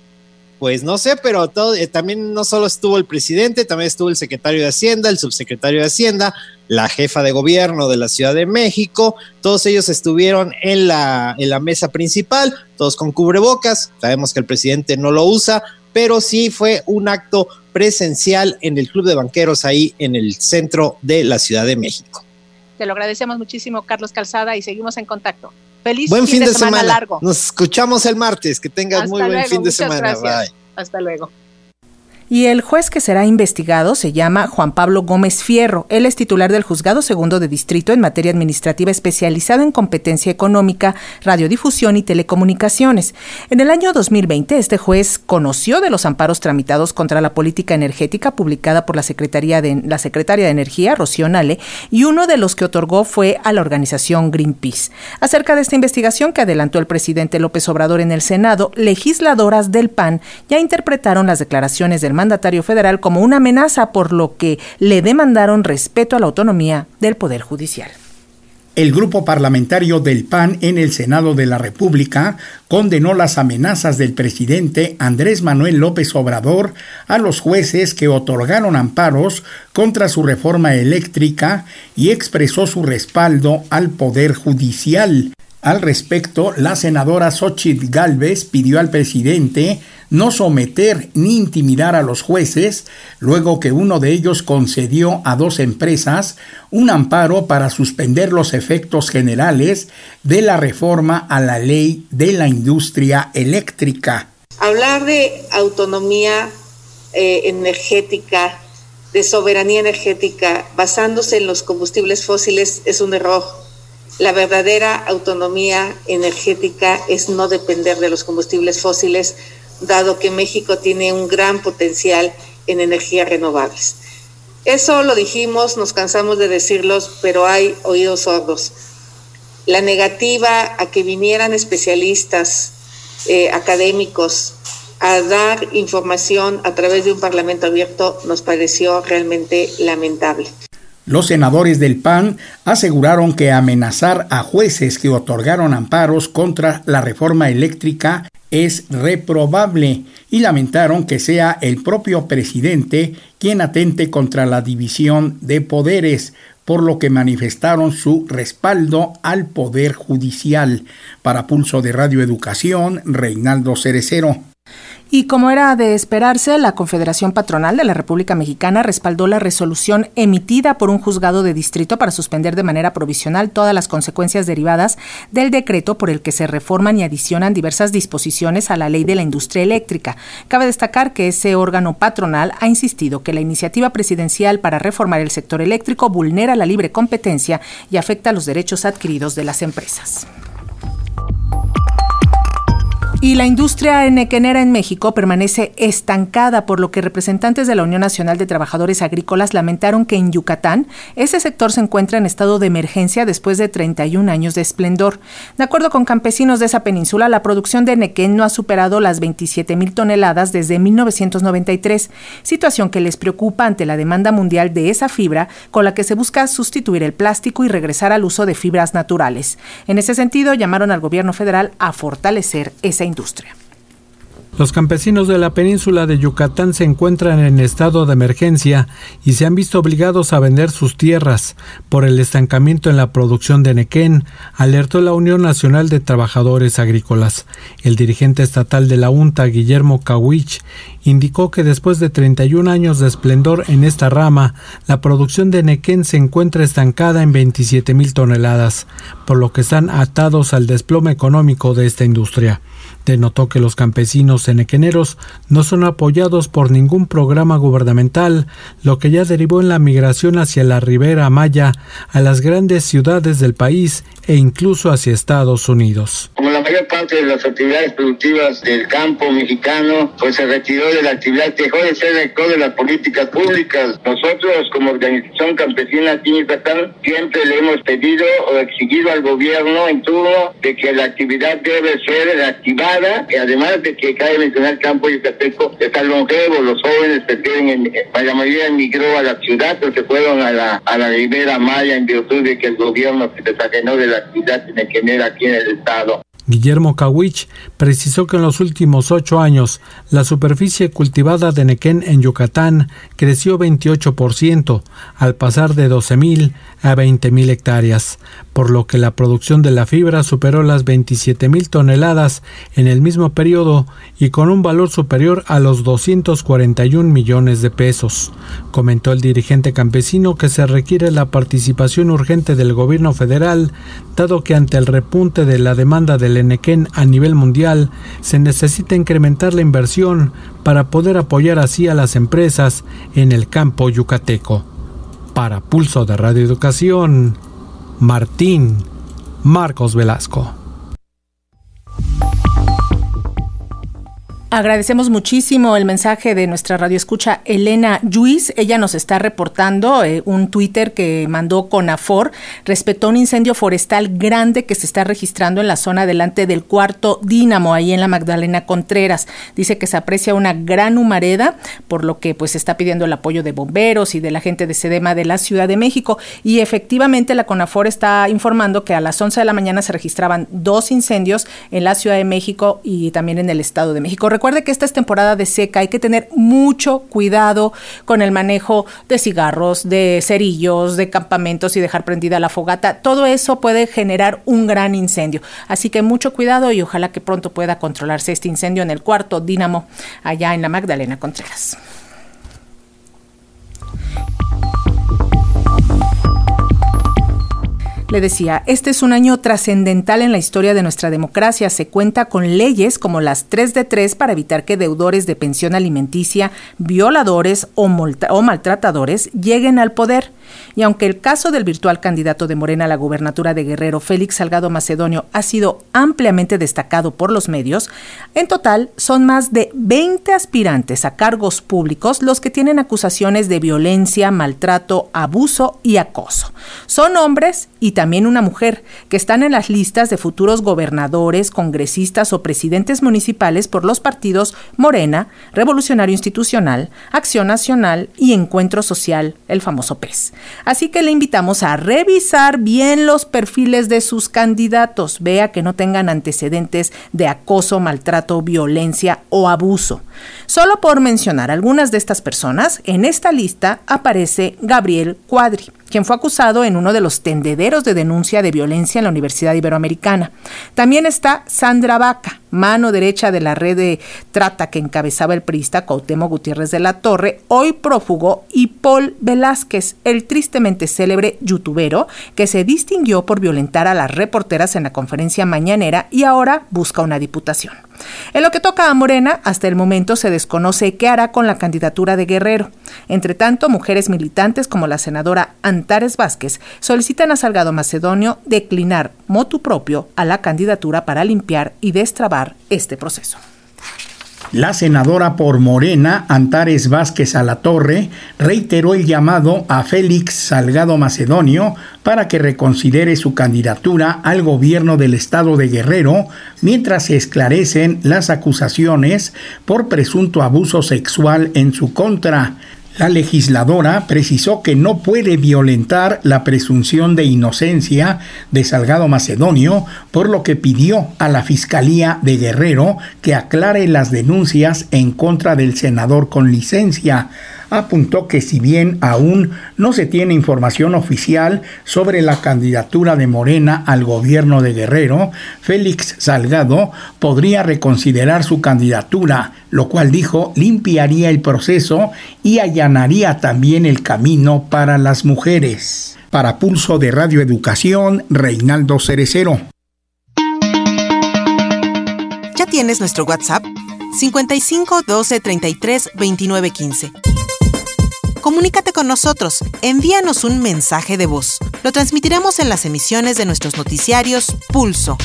Pues no sé, pero todo, eh, también no solo estuvo el presidente, también estuvo el secretario de Hacienda, el subsecretario de Hacienda, la jefa de gobierno de la Ciudad de México, todos ellos estuvieron en la, en la mesa principal, todos con cubrebocas, sabemos que el presidente no lo usa, pero sí fue un acto presencial en el Club de Banqueros ahí en el centro de la Ciudad de México. Te lo agradecemos muchísimo, Carlos Calzada, y seguimos en contacto. Feliz buen fin, de, semana, largo. Nos escuchamos el martes. Que tengas muy buen fin de semana. Bye. Hasta luego. Y el juez que será investigado se llama Juan Pablo Gómez Fierro. Él es titular del Juzgado Segundo de Distrito en materia administrativa especializado en competencia económica, radiodifusión y telecomunicaciones. En el año 2020, este juez conoció de los amparos tramitados contra la política energética publicada por la Secretaría de la Secretaria de Energía, Rocío Nale, y uno de los que otorgó fue a la organización Greenpeace. Acerca de esta investigación que adelantó el presidente López Obrador en el Senado, legisladoras del PAN ya interpretaron las declaraciones del mandatario federal como una amenaza, por lo que le demandaron respeto a la autonomía del Poder Judicial. El grupo parlamentario del PAN en el Senado de la República condenó las amenazas del presidente Andrés Manuel López Obrador a los jueces que otorgaron amparos contra su reforma eléctrica y expresó su respaldo al Poder Judicial. Al respecto, la senadora Xochitl Galvez pidió al presidente no someter ni intimidar a los jueces, luego que uno de ellos concedió a dos empresas un amparo para suspender los efectos generales de la reforma a la ley de la industria eléctrica. Hablar de autonomía eh, energética, de soberanía energética, basándose en los combustibles fósiles es un error la verdadera autonomía energética es no depender de los combustibles fósiles, dado que México tiene un gran potencial en energías renovables. Eso lo dijimos, nos cansamos de decirlos, pero hay oídos sordos. La negativa a que vinieran especialistas eh, académicos a dar información a través de un parlamento abierto nos pareció realmente lamentable. Los senadores del PAN aseguraron que amenazar a jueces que otorgaron amparos contra la reforma eléctrica es reprobable y lamentaron que sea el propio presidente quien atente contra la división de poderes, por lo que manifestaron su respaldo al Poder Judicial. Para Pulso de Radio Educación, Reinaldo Cerecero. Y como era de esperarse, la Confederación Patronal de la República Mexicana respaldó la resolución emitida por un juzgado de distrito para suspender de manera provisional todas las consecuencias derivadas del decreto por el que se reforman y adicionan diversas disposiciones a la ley de la industria eléctrica. Cabe destacar que ese órgano patronal ha insistido que la iniciativa presidencial para reformar el sector eléctrico vulnera la libre competencia y afecta los derechos adquiridos de las empresas. Y la industria enequenera en México permanece estancada, por lo que representantes de la Unión Nacional de Trabajadores Agrícolas lamentaron que en Yucatán ese sector se encuentra en estado de emergencia después de 31 años de esplendor. De acuerdo con campesinos de esa península, la producción de enequén no ha superado las 27 mil toneladas desde 1993, situación que les preocupa ante la demanda mundial de esa fibra con la que se busca sustituir el plástico y regresar al uso de fibras naturales. En ese sentido, llamaron al gobierno federal a fortalecer esa industria. Los campesinos de la península de Yucatán se encuentran en estado de emergencia y se han visto obligados a vender sus tierras por el estancamiento en la producción de nequén, alertó la Unión Nacional de Trabajadores Agrícolas. El dirigente estatal de la UNTA, Guillermo Kawich, indicó que después de 31 años de esplendor en esta rama, la producción de nequén se encuentra estancada en 27 mil toneladas, por lo que están atados al desplome económico de esta industria. Denotó que los campesinos enequeneros no son apoyados por ningún programa gubernamental, lo que ya derivó en la migración hacia la Ribera Maya, a las grandes ciudades del país e incluso hacia Estados Unidos. Como la mayor parte de las actividades productivas del campo mexicano, pues se retiró de la actividad, dejó de ser rector de las políticas públicas. Nosotros, como organización campesina aquí en Yucatán, siempre le hemos pedido o exigido al gobierno en turno de que la actividad debe ser y además de que cabe mencionar el campo yucateco, está longevo, los jóvenes prefieren, en, la mayoría emigró a la ciudad, pero se fueron a la, a la Ribera Maya en virtud de que el gobierno se desajenó de la actividad tener aquí en el Estado. Guillermo Kawich precisó que en los últimos ocho años la superficie cultivada de nequén en Yucatán creció 28%, al pasar de 12.000 a 20.000 hectáreas, por lo que la producción de la fibra superó las 27.000 toneladas en el mismo periodo y con un valor superior a los 241 millones de pesos. Comentó el dirigente campesino que se requiere la participación urgente del gobierno federal, dado que ante el repunte de la demanda del Enequén a nivel mundial se necesita incrementar la inversión para poder apoyar así a las empresas en el campo yucateco. Para Pulso de Radio Educación, Martín Marcos Velasco. Agradecemos muchísimo el mensaje de nuestra radio escucha Elena Lluís. Ella nos está reportando eh, un Twitter que mandó Conafor respecto a un incendio forestal grande que se está registrando en la zona delante del cuarto Dínamo, ahí en la Magdalena Contreras. Dice que se aprecia una gran humareda, por lo que pues está pidiendo el apoyo de bomberos y de la gente de Sedema de la Ciudad de México. Y efectivamente la Conafor está informando que a las 11 de la mañana se registraban dos incendios en la Ciudad de México y también en el Estado de México. Recuerde que esta es temporada de seca, hay que tener mucho cuidado con el manejo de cigarros, de cerillos, de campamentos y dejar prendida la fogata. Todo eso puede generar un gran incendio. Así que mucho cuidado y ojalá que pronto pueda controlarse este incendio en el cuarto Dínamo allá en la Magdalena Contreras. Le decía, este es un año trascendental en la historia de nuestra democracia. Se cuenta con leyes como las 3 de 3 para evitar que deudores de pensión alimenticia, violadores o, o maltratadores lleguen al poder. Y aunque el caso del virtual candidato de Morena a la gubernatura de Guerrero, Félix Salgado Macedonio, ha sido ampliamente destacado por los medios, en total son más de 20 aspirantes a cargos públicos los que tienen acusaciones de violencia, maltrato, abuso y acoso. Son hombres y también una mujer que están en las listas de futuros gobernadores, congresistas o presidentes municipales por los partidos Morena, Revolucionario Institucional, Acción Nacional y Encuentro Social, el famoso PES. Así que le invitamos a revisar bien los perfiles de sus candidatos. Vea que no tengan antecedentes de acoso, maltrato, violencia o abuso. Solo por mencionar algunas de estas personas, en esta lista aparece Gabriel Cuadri quien fue acusado en uno de los tendederos de denuncia de violencia en la Universidad Iberoamericana. También está Sandra Vaca, mano derecha de la red de trata que encabezaba el priista Cuauhtémoc Gutiérrez de la Torre, hoy prófugo, y Paul Velázquez, el tristemente célebre youtubero que se distinguió por violentar a las reporteras en la conferencia mañanera y ahora busca una diputación. En lo que toca a Morena, hasta el momento se desconoce qué hará con la candidatura de Guerrero. Entre tanto, mujeres militantes como la senadora Antares Vázquez solicitan a Salgado Macedonio declinar motu propio a la candidatura para limpiar y destrabar este proceso. La senadora por Morena, Antares Vázquez Alatorre, reiteró el llamado a Félix Salgado Macedonio para que reconsidere su candidatura al gobierno del estado de Guerrero mientras se esclarecen las acusaciones por presunto abuso sexual en su contra. La legisladora precisó que no puede violentar la presunción de inocencia de Salgado Macedonio, por lo que pidió a la Fiscalía de Guerrero que aclare las denuncias en contra del senador con licencia apuntó que si bien aún no se tiene información oficial sobre la candidatura de Morena al gobierno de Guerrero, Félix Salgado podría reconsiderar su candidatura, lo cual dijo limpiaría el proceso y allanaría también el camino para las mujeres. Para Pulso de Radio Educación, Reinaldo Cerecero. ¿Ya tienes nuestro WhatsApp? 55 12 33 29 15 comunícate con nosotros, envíanos un mensaje de voz. Lo transmitiremos en las emisiones de nuestros noticiarios Pulso.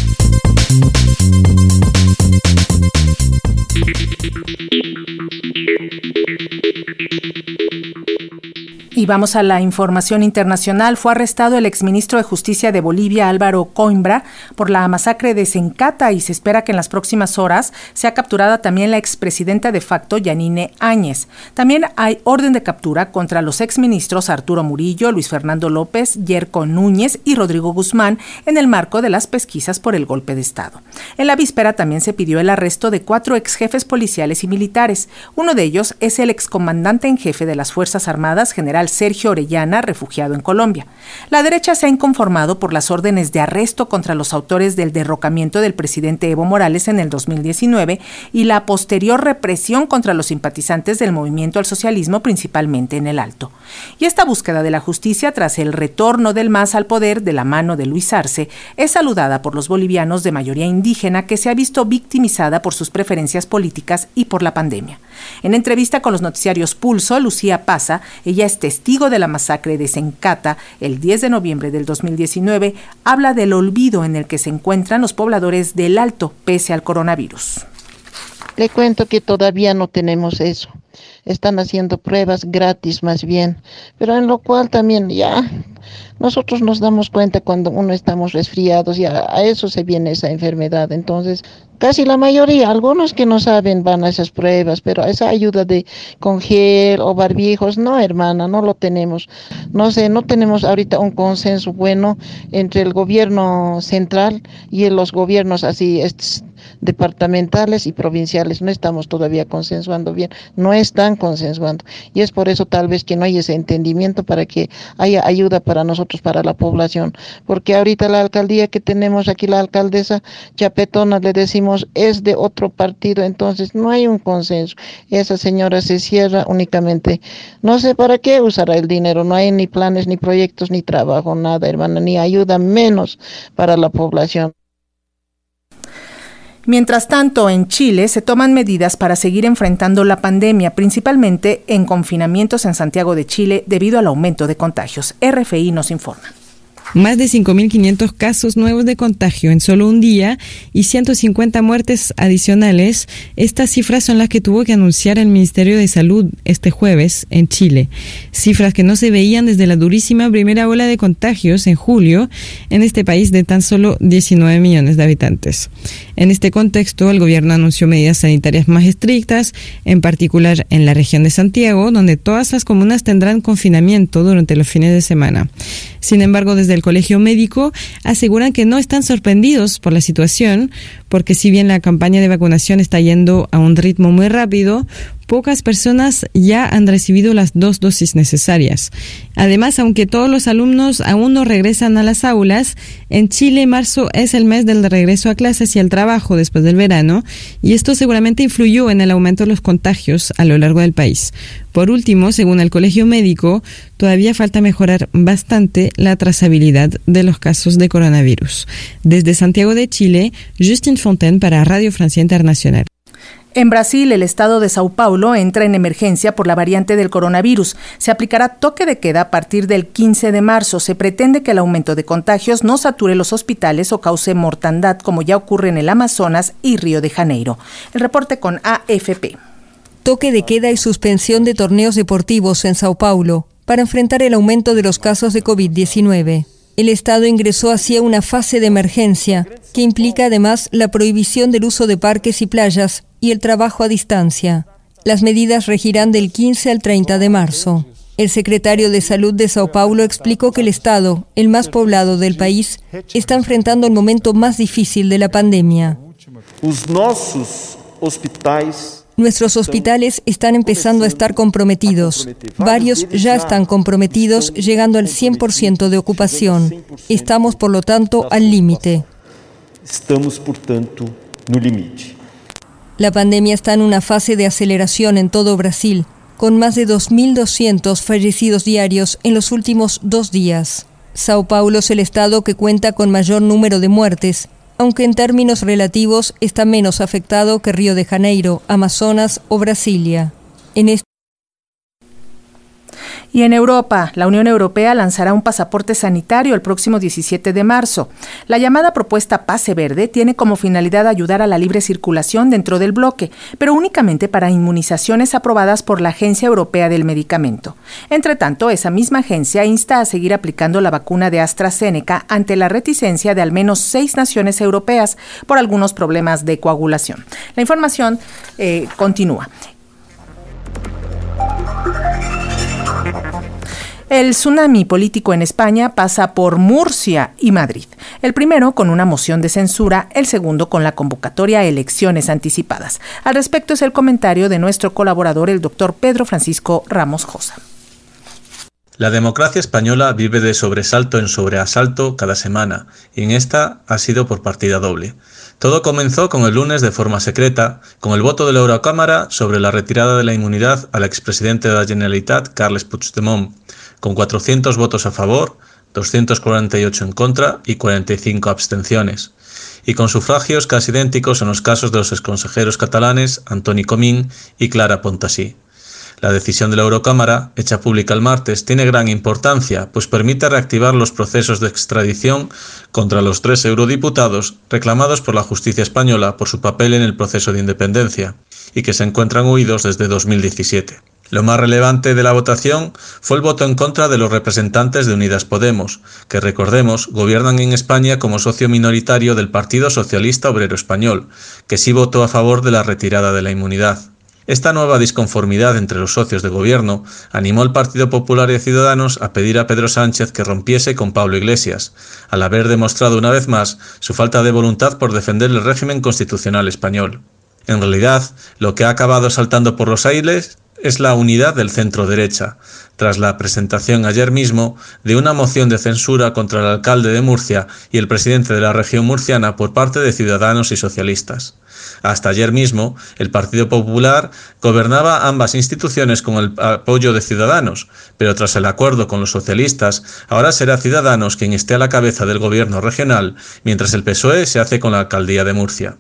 Y vamos a la información internacional. Fue arrestado el exministro de Justicia de Bolivia, Álvaro Coimbra, por la masacre de Sencata y se espera que en las próximas horas sea capturada también la expresidenta de facto, Yanine Áñez. También hay orden de captura contra los exministros Arturo Murillo, Luis Fernando López, Yerko Núñez y Rodrigo Guzmán en el marco de las pesquisas por el golpe de Estado. En la víspera también se pidió el arresto de cuatro exjefes policiales y militares. Uno de ellos es el excomandante en jefe de las Fuerzas Armadas, general Sergio Orellana, refugiado en Colombia. La derecha se ha inconformado por las órdenes de arresto contra los autores del derrocamiento del presidente Evo Morales en el 2019 y la posterior represión contra los simpatizantes del movimiento al socialismo, principalmente en el Alto. Y esta búsqueda de la justicia tras el retorno del MAS al poder de la mano de Luis Arce es saludada por los bolivianos de mayoría indígena que se ha visto victimizada por sus preferencias políticas y por la pandemia. En entrevista con los noticiarios Pulso, Lucía Paza, ella es testigo de la masacre de Sencata el 10 de noviembre del 2019, habla del olvido en el que se encuentran los pobladores del Alto pese al coronavirus. Le cuento que todavía no tenemos eso. Están haciendo pruebas gratis más bien, pero en lo cual también ya nosotros nos damos cuenta cuando uno estamos resfriados y a, eso se viene esa enfermedad. Entonces, casi la mayoría, algunos que no saben van a esas pruebas, pero esa ayuda de con gel o barbijos, no hermana, no lo tenemos. No sé, no tenemos ahorita un consenso bueno entre el gobierno central y los gobiernos así departamentales y provinciales. No estamos todavía consensuando bien, no están consensuando. Y es por eso tal vez que no hay ese entendimiento para que haya ayuda para nosotros, para la población. Porque ahorita la alcaldía que tenemos aquí, la alcaldesa Chapetona, le decimos, es de otro partido, entonces no hay un consenso. Esa señora se cierra únicamente. No sé para qué usará el dinero, no hay ni planes, ni proyectos, ni trabajo, nada, hermana, ni ayuda menos para la población. Mientras tanto, en Chile se toman medidas para seguir enfrentando la pandemia, principalmente en confinamientos en Santiago de Chile debido al aumento de contagios. RFI nos informa. Más de 5.500 casos nuevos de contagio en solo un día y 150 muertes adicionales. Estas cifras son las que tuvo que anunciar el Ministerio de Salud este jueves en Chile. Cifras que no se veían desde la durísima primera ola de contagios en julio en este país de tan solo 19 millones de habitantes. En este contexto, el gobierno anunció medidas sanitarias más estrictas, en particular en la región de Santiago, donde todas las comunas tendrán confinamiento durante los fines de semana. Sin embargo, desde el Colegio Médico aseguran que no están sorprendidos por la situación, porque si bien la campaña de vacunación está yendo a un ritmo muy rápido, pocas personas ya han recibido las dos dosis necesarias. Además, aunque todos los alumnos aún no regresan a las aulas, en Chile marzo es el mes del regreso a clases y al trabajo después del verano, y esto seguramente influyó en el aumento de los contagios a lo largo del país. Por último, según el Colegio Médico, todavía falta mejorar bastante la trazabilidad de los casos de coronavirus. Desde Santiago de Chile, Justin Fontaine para Radio Francia Internacional. En Brasil, el estado de Sao Paulo entra en emergencia por la variante del coronavirus. Se aplicará toque de queda a partir del 15 de marzo. Se pretende que el aumento de contagios no sature los hospitales o cause mortandad, como ya ocurre en el Amazonas y Río de Janeiro. El reporte con AFP. Toque de queda y suspensión de torneos deportivos en Sao Paulo para enfrentar el aumento de los casos de COVID-19. El Estado ingresó hacia una fase de emergencia que implica además la prohibición del uso de parques y playas y el trabajo a distancia. Las medidas regirán del 15 al 30 de marzo. El secretario de Salud de Sao Paulo explicó que el estado, el más poblado del país, está enfrentando el momento más difícil de la pandemia. Nuestros hospitales están empezando a estar comprometidos. Varios ya están comprometidos, llegando al 100% de ocupación. Estamos, por lo tanto, al límite. Estamos, por tanto, no límite. La pandemia está en una fase de aceleración en todo Brasil, con más de 2.200 fallecidos diarios en los últimos dos días. Sao Paulo es el estado que cuenta con mayor número de muertes, aunque en términos relativos está menos afectado que Río de Janeiro, Amazonas o Brasilia. Y en Europa, la Unión Europea lanzará un pasaporte sanitario el próximo 17 de marzo. La llamada propuesta Pase Verde tiene como finalidad ayudar a la libre circulación dentro del bloque, pero únicamente para inmunizaciones aprobadas por la Agencia Europea del Medicamento. Entre tanto, esa misma agencia insta a seguir aplicando la vacuna de AstraZeneca ante la reticencia de al menos seis naciones europeas por algunos problemas de coagulación. La información eh, continúa. El tsunami político en España pasa por Murcia y Madrid. El primero con una moción de censura, el segundo con la convocatoria a elecciones anticipadas. Al respecto es el comentario de nuestro colaborador, el doctor Pedro Francisco Ramos Josa. La democracia española vive de sobresalto en sobreasalto cada semana, y en esta ha sido por partida doble. Todo comenzó con el lunes de forma secreta, con el voto de la Eurocámara sobre la retirada de la inmunidad al expresidente de la Generalitat, Carles Puigdemont, con 400 votos a favor, 248 en contra y 45 abstenciones, y con sufragios casi idénticos en los casos de los exconsejeros catalanes Antoni Comín y Clara Pontasí. La decisión de la Eurocámara, hecha pública el martes, tiene gran importancia, pues permite reactivar los procesos de extradición contra los tres eurodiputados reclamados por la justicia española por su papel en el proceso de independencia, y que se encuentran huidos desde 2017. Lo más relevante de la votación fue el voto en contra de los representantes de Unidas Podemos, que recordemos gobiernan en España como socio minoritario del Partido Socialista Obrero Español, que sí votó a favor de la retirada de la inmunidad. Esta nueva disconformidad entre los socios de gobierno animó al Partido Popular y Ciudadanos a pedir a Pedro Sánchez que rompiese con Pablo Iglesias, al haber demostrado una vez más su falta de voluntad por defender el régimen constitucional español. En realidad, lo que ha acabado saltando por los aires es la unidad del centro derecha, tras la presentación ayer mismo de una moción de censura contra el alcalde de Murcia y el presidente de la región murciana por parte de ciudadanos y socialistas. Hasta ayer mismo, el Partido Popular gobernaba ambas instituciones con el apoyo de Ciudadanos, pero tras el acuerdo con los socialistas, ahora será Ciudadanos quien esté a la cabeza del gobierno regional, mientras el PSOE se hace con la alcaldía de Murcia.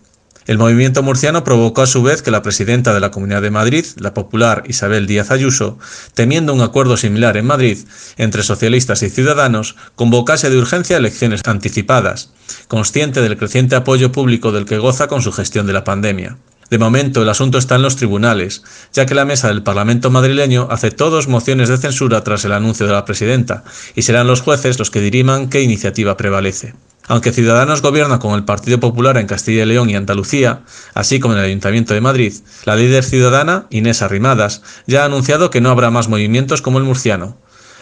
El movimiento murciano provocó a su vez que la presidenta de la Comunidad de Madrid, la popular Isabel Díaz Ayuso, temiendo un acuerdo similar en Madrid entre socialistas y ciudadanos, convocase de urgencia elecciones anticipadas, consciente del creciente apoyo público del que goza con su gestión de la pandemia. De momento el asunto está en los tribunales, ya que la mesa del Parlamento madrileño aceptó dos mociones de censura tras el anuncio de la presidenta, y serán los jueces los que diriman qué iniciativa prevalece. Aunque Ciudadanos gobierna con el Partido Popular en Castilla y León y Andalucía, así como en el Ayuntamiento de Madrid, la líder ciudadana, Inés Arrimadas, ya ha anunciado que no habrá más movimientos como el murciano.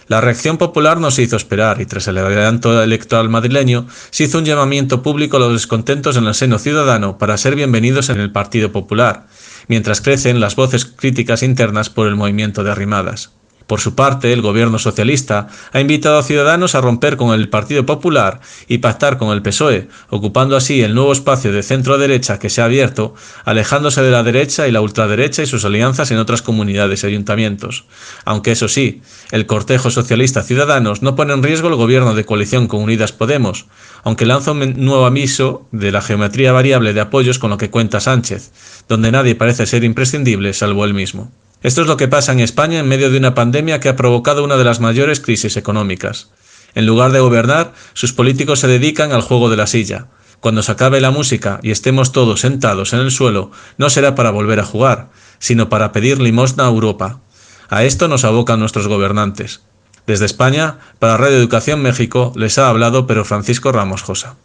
La reacción popular no se hizo esperar y tras el adelanto electoral madrileño se hizo un llamamiento público a los descontentos en el seno ciudadano para ser bienvenidos en el Partido Popular, mientras crecen las voces críticas internas por el movimiento de Arrimadas. Por su parte, el gobierno socialista ha invitado a Ciudadanos a romper con el Partido Popular y pactar con el PSOE, ocupando así el nuevo espacio de centro-derecha que se ha abierto, alejándose de la derecha y la ultraderecha y sus alianzas en otras comunidades y ayuntamientos. Aunque eso sí, el cortejo socialista Ciudadanos no pone en riesgo el gobierno de coalición con Unidas Podemos, aunque lanza un nuevo aviso de la geometría variable de apoyos con lo que cuenta Sánchez, donde nadie parece ser imprescindible salvo él mismo. Esto es lo que pasa en España en medio de una pandemia que ha provocado una de las mayores crisis económicas. En lugar de gobernar, sus políticos se dedican al juego de la silla. Cuando se acabe la música y estemos todos sentados en el suelo, no será para volver a jugar, sino para pedir limosna a Europa. A esto nos abocan nuestros gobernantes. Desde España, para Radio Educación México, les ha hablado Pero Francisco Ramos Josa.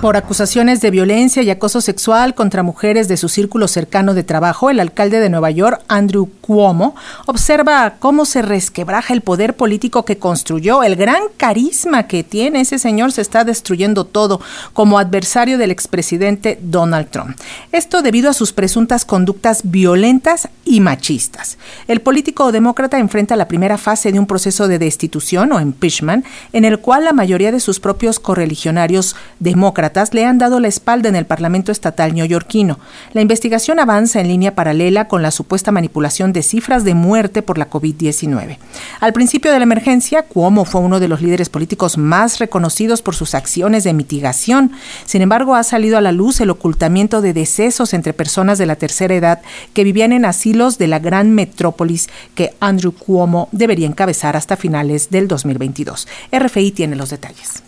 Por acusaciones de violencia y acoso sexual contra mujeres de su círculo cercano de trabajo, el alcalde de Nueva York, Andrew Cuomo, observa cómo se resquebraja el poder político que construyó, el gran carisma que tiene ese señor se está destruyendo todo como adversario del expresidente Donald Trump. Esto debido a sus presuntas conductas violentas y machistas. El político demócrata enfrenta la primera fase de un proceso de destitución o impeachment en el cual la mayoría de sus propios correligionarios demócratas le han dado la espalda en el Parlamento estatal neoyorquino. La investigación avanza en línea paralela con la supuesta manipulación de cifras de muerte por la COVID-19. Al principio de la emergencia, Cuomo fue uno de los líderes políticos más reconocidos por sus acciones de mitigación. Sin embargo, ha salido a la luz el ocultamiento de decesos entre personas de la tercera edad que vivían en asilos de la gran metrópolis que Andrew Cuomo debería encabezar hasta finales del 2022. RFI tiene los detalles.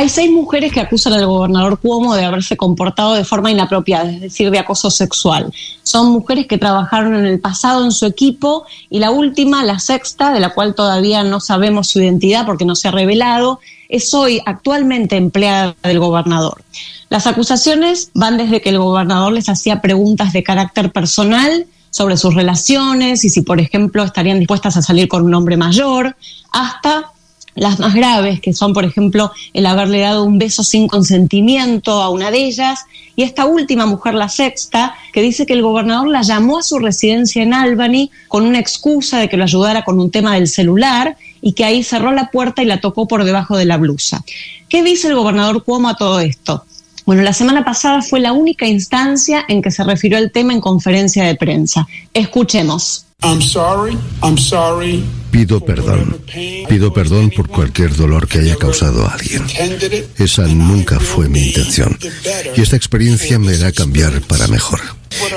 Hay seis mujeres que acusan al gobernador Cuomo de haberse comportado de forma inapropiada, es decir, de acoso sexual. Son mujeres que trabajaron en el pasado en su equipo y la última, la sexta, de la cual todavía no sabemos su identidad porque no se ha revelado, es hoy actualmente empleada del gobernador. Las acusaciones van desde que el gobernador les hacía preguntas de carácter personal sobre sus relaciones y si, por ejemplo, estarían dispuestas a salir con un hombre mayor, hasta las más graves, que son, por ejemplo, el haberle dado un beso sin consentimiento a una de ellas, y esta última mujer, la sexta, que dice que el gobernador la llamó a su residencia en Albany con una excusa de que lo ayudara con un tema del celular y que ahí cerró la puerta y la tocó por debajo de la blusa. ¿Qué dice el gobernador Cuomo a todo esto? Bueno, la semana pasada fue la única instancia en que se refirió al tema en conferencia de prensa. Escuchemos. Pido perdón. Pido perdón por cualquier dolor que haya causado a alguien. Esa nunca fue mi intención. Y esta experiencia me hará cambiar para mejor.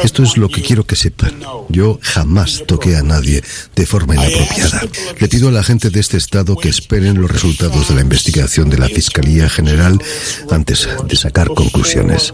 Esto es lo que quiero que sepan. Yo jamás toqué a nadie de forma inapropiada. Le pido a la gente de este estado que esperen los resultados de la investigación de la Fiscalía General antes de sacar conclusiones.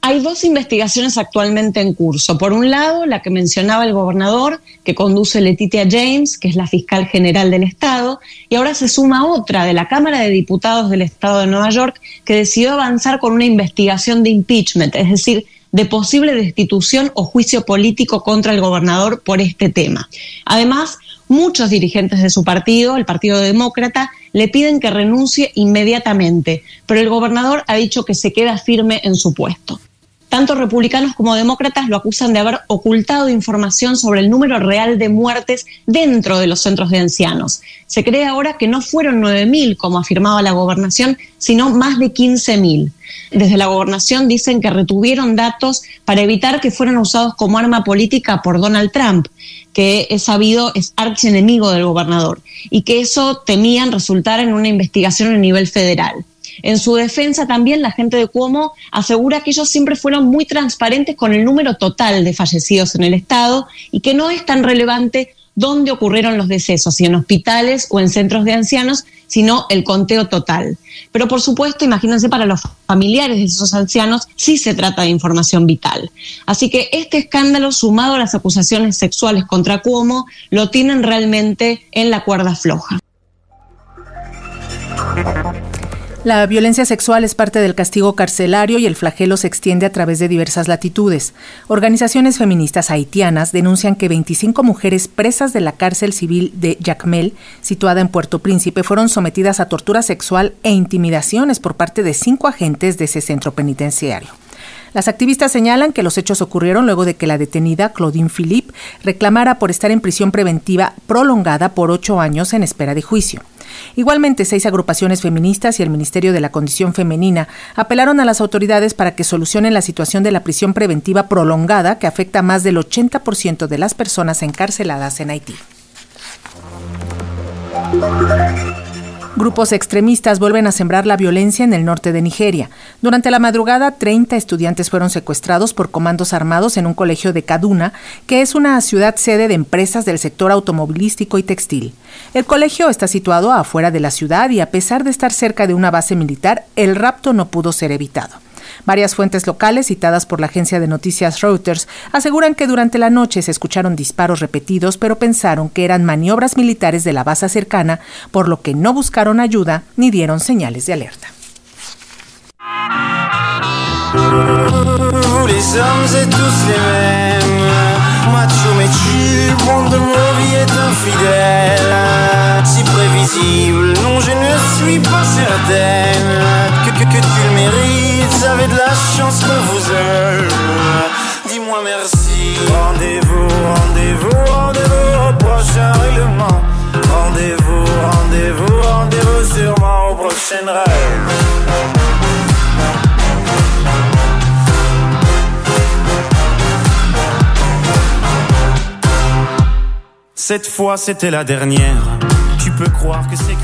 Hay dos investigaciones actualmente en curso. Por un lado, la que mencionaba el gobernador, que conduce Letitia James, que es la fiscal general del Estado, y ahora se suma otra de la Cámara de Diputados del Estado de Nueva York, que decidió avanzar con una investigación de impeachment, es decir, de posible destitución o juicio político contra el gobernador por este tema. Además, muchos dirigentes de su partido, el Partido Demócrata, le piden que renuncie inmediatamente, pero el gobernador ha dicho que se queda firme en su puesto. Tanto republicanos como demócratas lo acusan de haber ocultado información sobre el número real de muertes dentro de los centros de ancianos. Se cree ahora que no fueron 9.000, como afirmaba la gobernación, sino más de 15.000. Desde la gobernación dicen que retuvieron datos para evitar que fueran usados como arma política por Donald Trump, que es sabido es archienemigo del gobernador, y que eso temían resultar en una investigación a nivel federal. En su defensa también la gente de Cuomo asegura que ellos siempre fueron muy transparentes con el número total de fallecidos en el Estado y que no es tan relevante dónde ocurrieron los decesos, si en hospitales o en centros de ancianos, sino el conteo total. Pero por supuesto, imagínense, para los familiares de esos ancianos sí se trata de información vital. Así que este escándalo, sumado a las acusaciones sexuales contra Cuomo, lo tienen realmente en la cuerda floja. La violencia sexual es parte del castigo carcelario y el flagelo se extiende a través de diversas latitudes. Organizaciones feministas haitianas denuncian que 25 mujeres presas de la cárcel civil de Jacmel, situada en Puerto Príncipe, fueron sometidas a tortura sexual e intimidaciones por parte de cinco agentes de ese centro penitenciario. Las activistas señalan que los hechos ocurrieron luego de que la detenida, Claudine Philippe, reclamara por estar en prisión preventiva prolongada por ocho años en espera de juicio. Igualmente, seis agrupaciones feministas y el Ministerio de la Condición Femenina apelaron a las autoridades para que solucionen la situación de la prisión preventiva prolongada que afecta a más del 80% de las personas encarceladas en Haití. Grupos extremistas vuelven a sembrar la violencia en el norte de Nigeria. Durante la madrugada, 30 estudiantes fueron secuestrados por comandos armados en un colegio de Kaduna, que es una ciudad sede de empresas del sector automovilístico y textil. El colegio está situado afuera de la ciudad y a pesar de estar cerca de una base militar, el rapto no pudo ser evitado. Varias fuentes locales citadas por la agencia de noticias Reuters aseguran que durante la noche se escucharon disparos repetidos, pero pensaron que eran maniobras militares de la base cercana, por lo que no buscaron ayuda ni dieron señales de alerta. Avez de la chance qu'on vous aime. Dis-moi merci. Rendez-vous, rendez-vous, rendez-vous au prochain règlement. Rendez-vous, rendez-vous, rendez-vous sûrement au prochain rêve. Cette fois, c'était la dernière.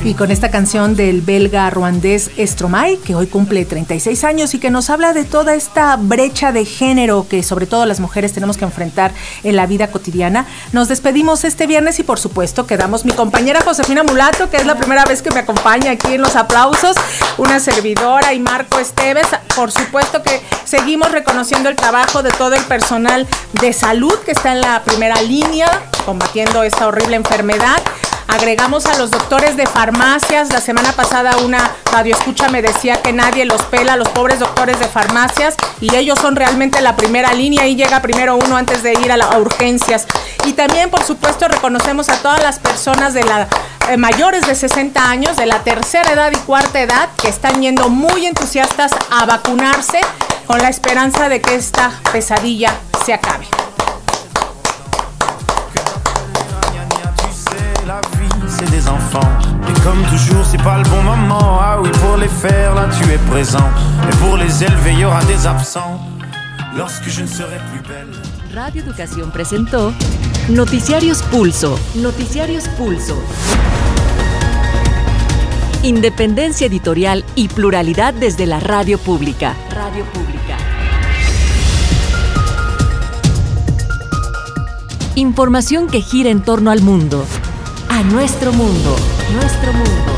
Y con esta canción del belga ruandés Stromae, que hoy cumple 36 años y que nos habla de toda esta brecha de género que sobre todo las mujeres tenemos que enfrentar en la vida cotidiana, nos despedimos este viernes y por supuesto quedamos mi compañera Josefina Mulato, que es la primera vez que me acompaña aquí en los aplausos, una servidora y Marco Esteves. Por supuesto que seguimos reconociendo el trabajo de todo el personal de salud que está en la primera línea combatiendo esta horrible enfermedad. Agregamos a los doctores de farmacias. La semana pasada una radio escucha me decía que nadie los pela, los pobres doctores de farmacias, y ellos son realmente la primera línea y llega primero uno antes de ir a, urgencias. Y también, por supuesto, reconocemos a todas las personas de la eh, mayores de 60 años, de la tercera edad y cuarta edad, que están yendo muy entusiastas a vacunarse con la esperanza de que esta pesadilla se acabe. Radio Educación presentó Noticiarios Pulso. Noticiarios Pulso. Independencia editorial y pluralidad desde la radio pública. Radio pública. Información que gira en torno al mundo. A nuestro mundo. Nuestro mundo.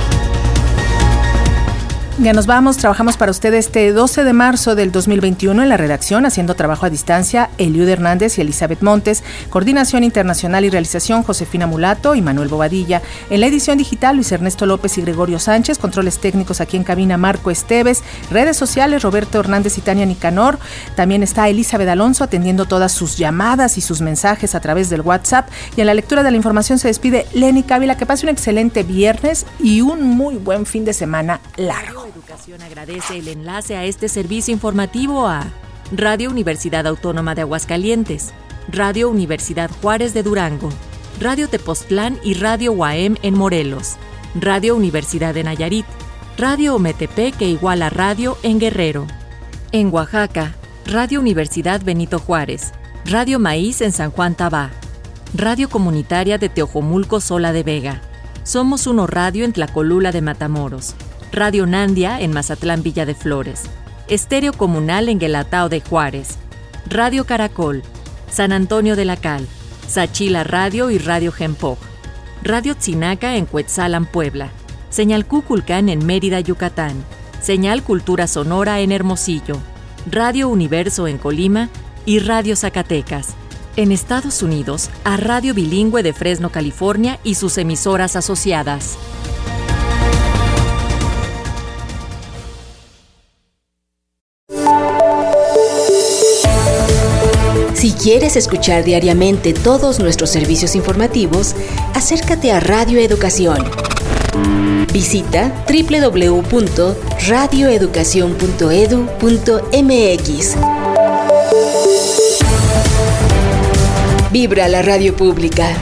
Ya nos vamos, trabajamos para usted este 12 de marzo del 2021 en la redacción, haciendo trabajo a distancia, Eliud Hernández y Elizabeth Montes, coordinación internacional y realización, Josefina Mulato y Manuel Bobadilla. En la edición digital, Luis Ernesto López y Gregorio Sánchez, controles técnicos aquí en cabina, Marco Esteves, redes sociales, Roberto Hernández y Tania Nicanor. También está Elizabeth Alonso atendiendo todas sus llamadas y sus mensajes a través del WhatsApp. Y en la lectura de la información se despide Lenny Cávila. Que pase un excelente viernes y un muy buen fin de semana largo. Educación agradece el enlace a este servicio informativo a Radio Universidad Autónoma de Aguascalientes, Radio Universidad Juárez de Durango, Radio Tepoztlán y Radio UAM en Morelos, Radio Universidad de Nayarit, Radio Ometepec que igual a Radio en Guerrero. En Oaxaca, Radio Universidad Benito Juárez, Radio Maíz en San Juan Tabá, Radio Comunitaria de Teojomulco Sola de Vega. Somos Uno Radio en Tlacolula de Matamoros. Radio Nandia en Mazatlán Villa de Flores, Estéreo Comunal en Guelatao de Juárez, Radio Caracol, San Antonio de la Cal, Sachila Radio y Radio Gempoj, Radio Tzinaca en Cuetzalan, Puebla, Señal Cuculcán en Mérida, Yucatán, Señal Cultura Sonora en Hermosillo, Radio Universo en Colima y Radio Zacatecas. En Estados Unidos, a Radio Bilingüe de Fresno, California y sus emisoras asociadas. Quieres escuchar diariamente todos nuestros servicios informativos, acércate a Radio Educación. Visita www.radioeducacion.edu.mx. Vibra la radio pública.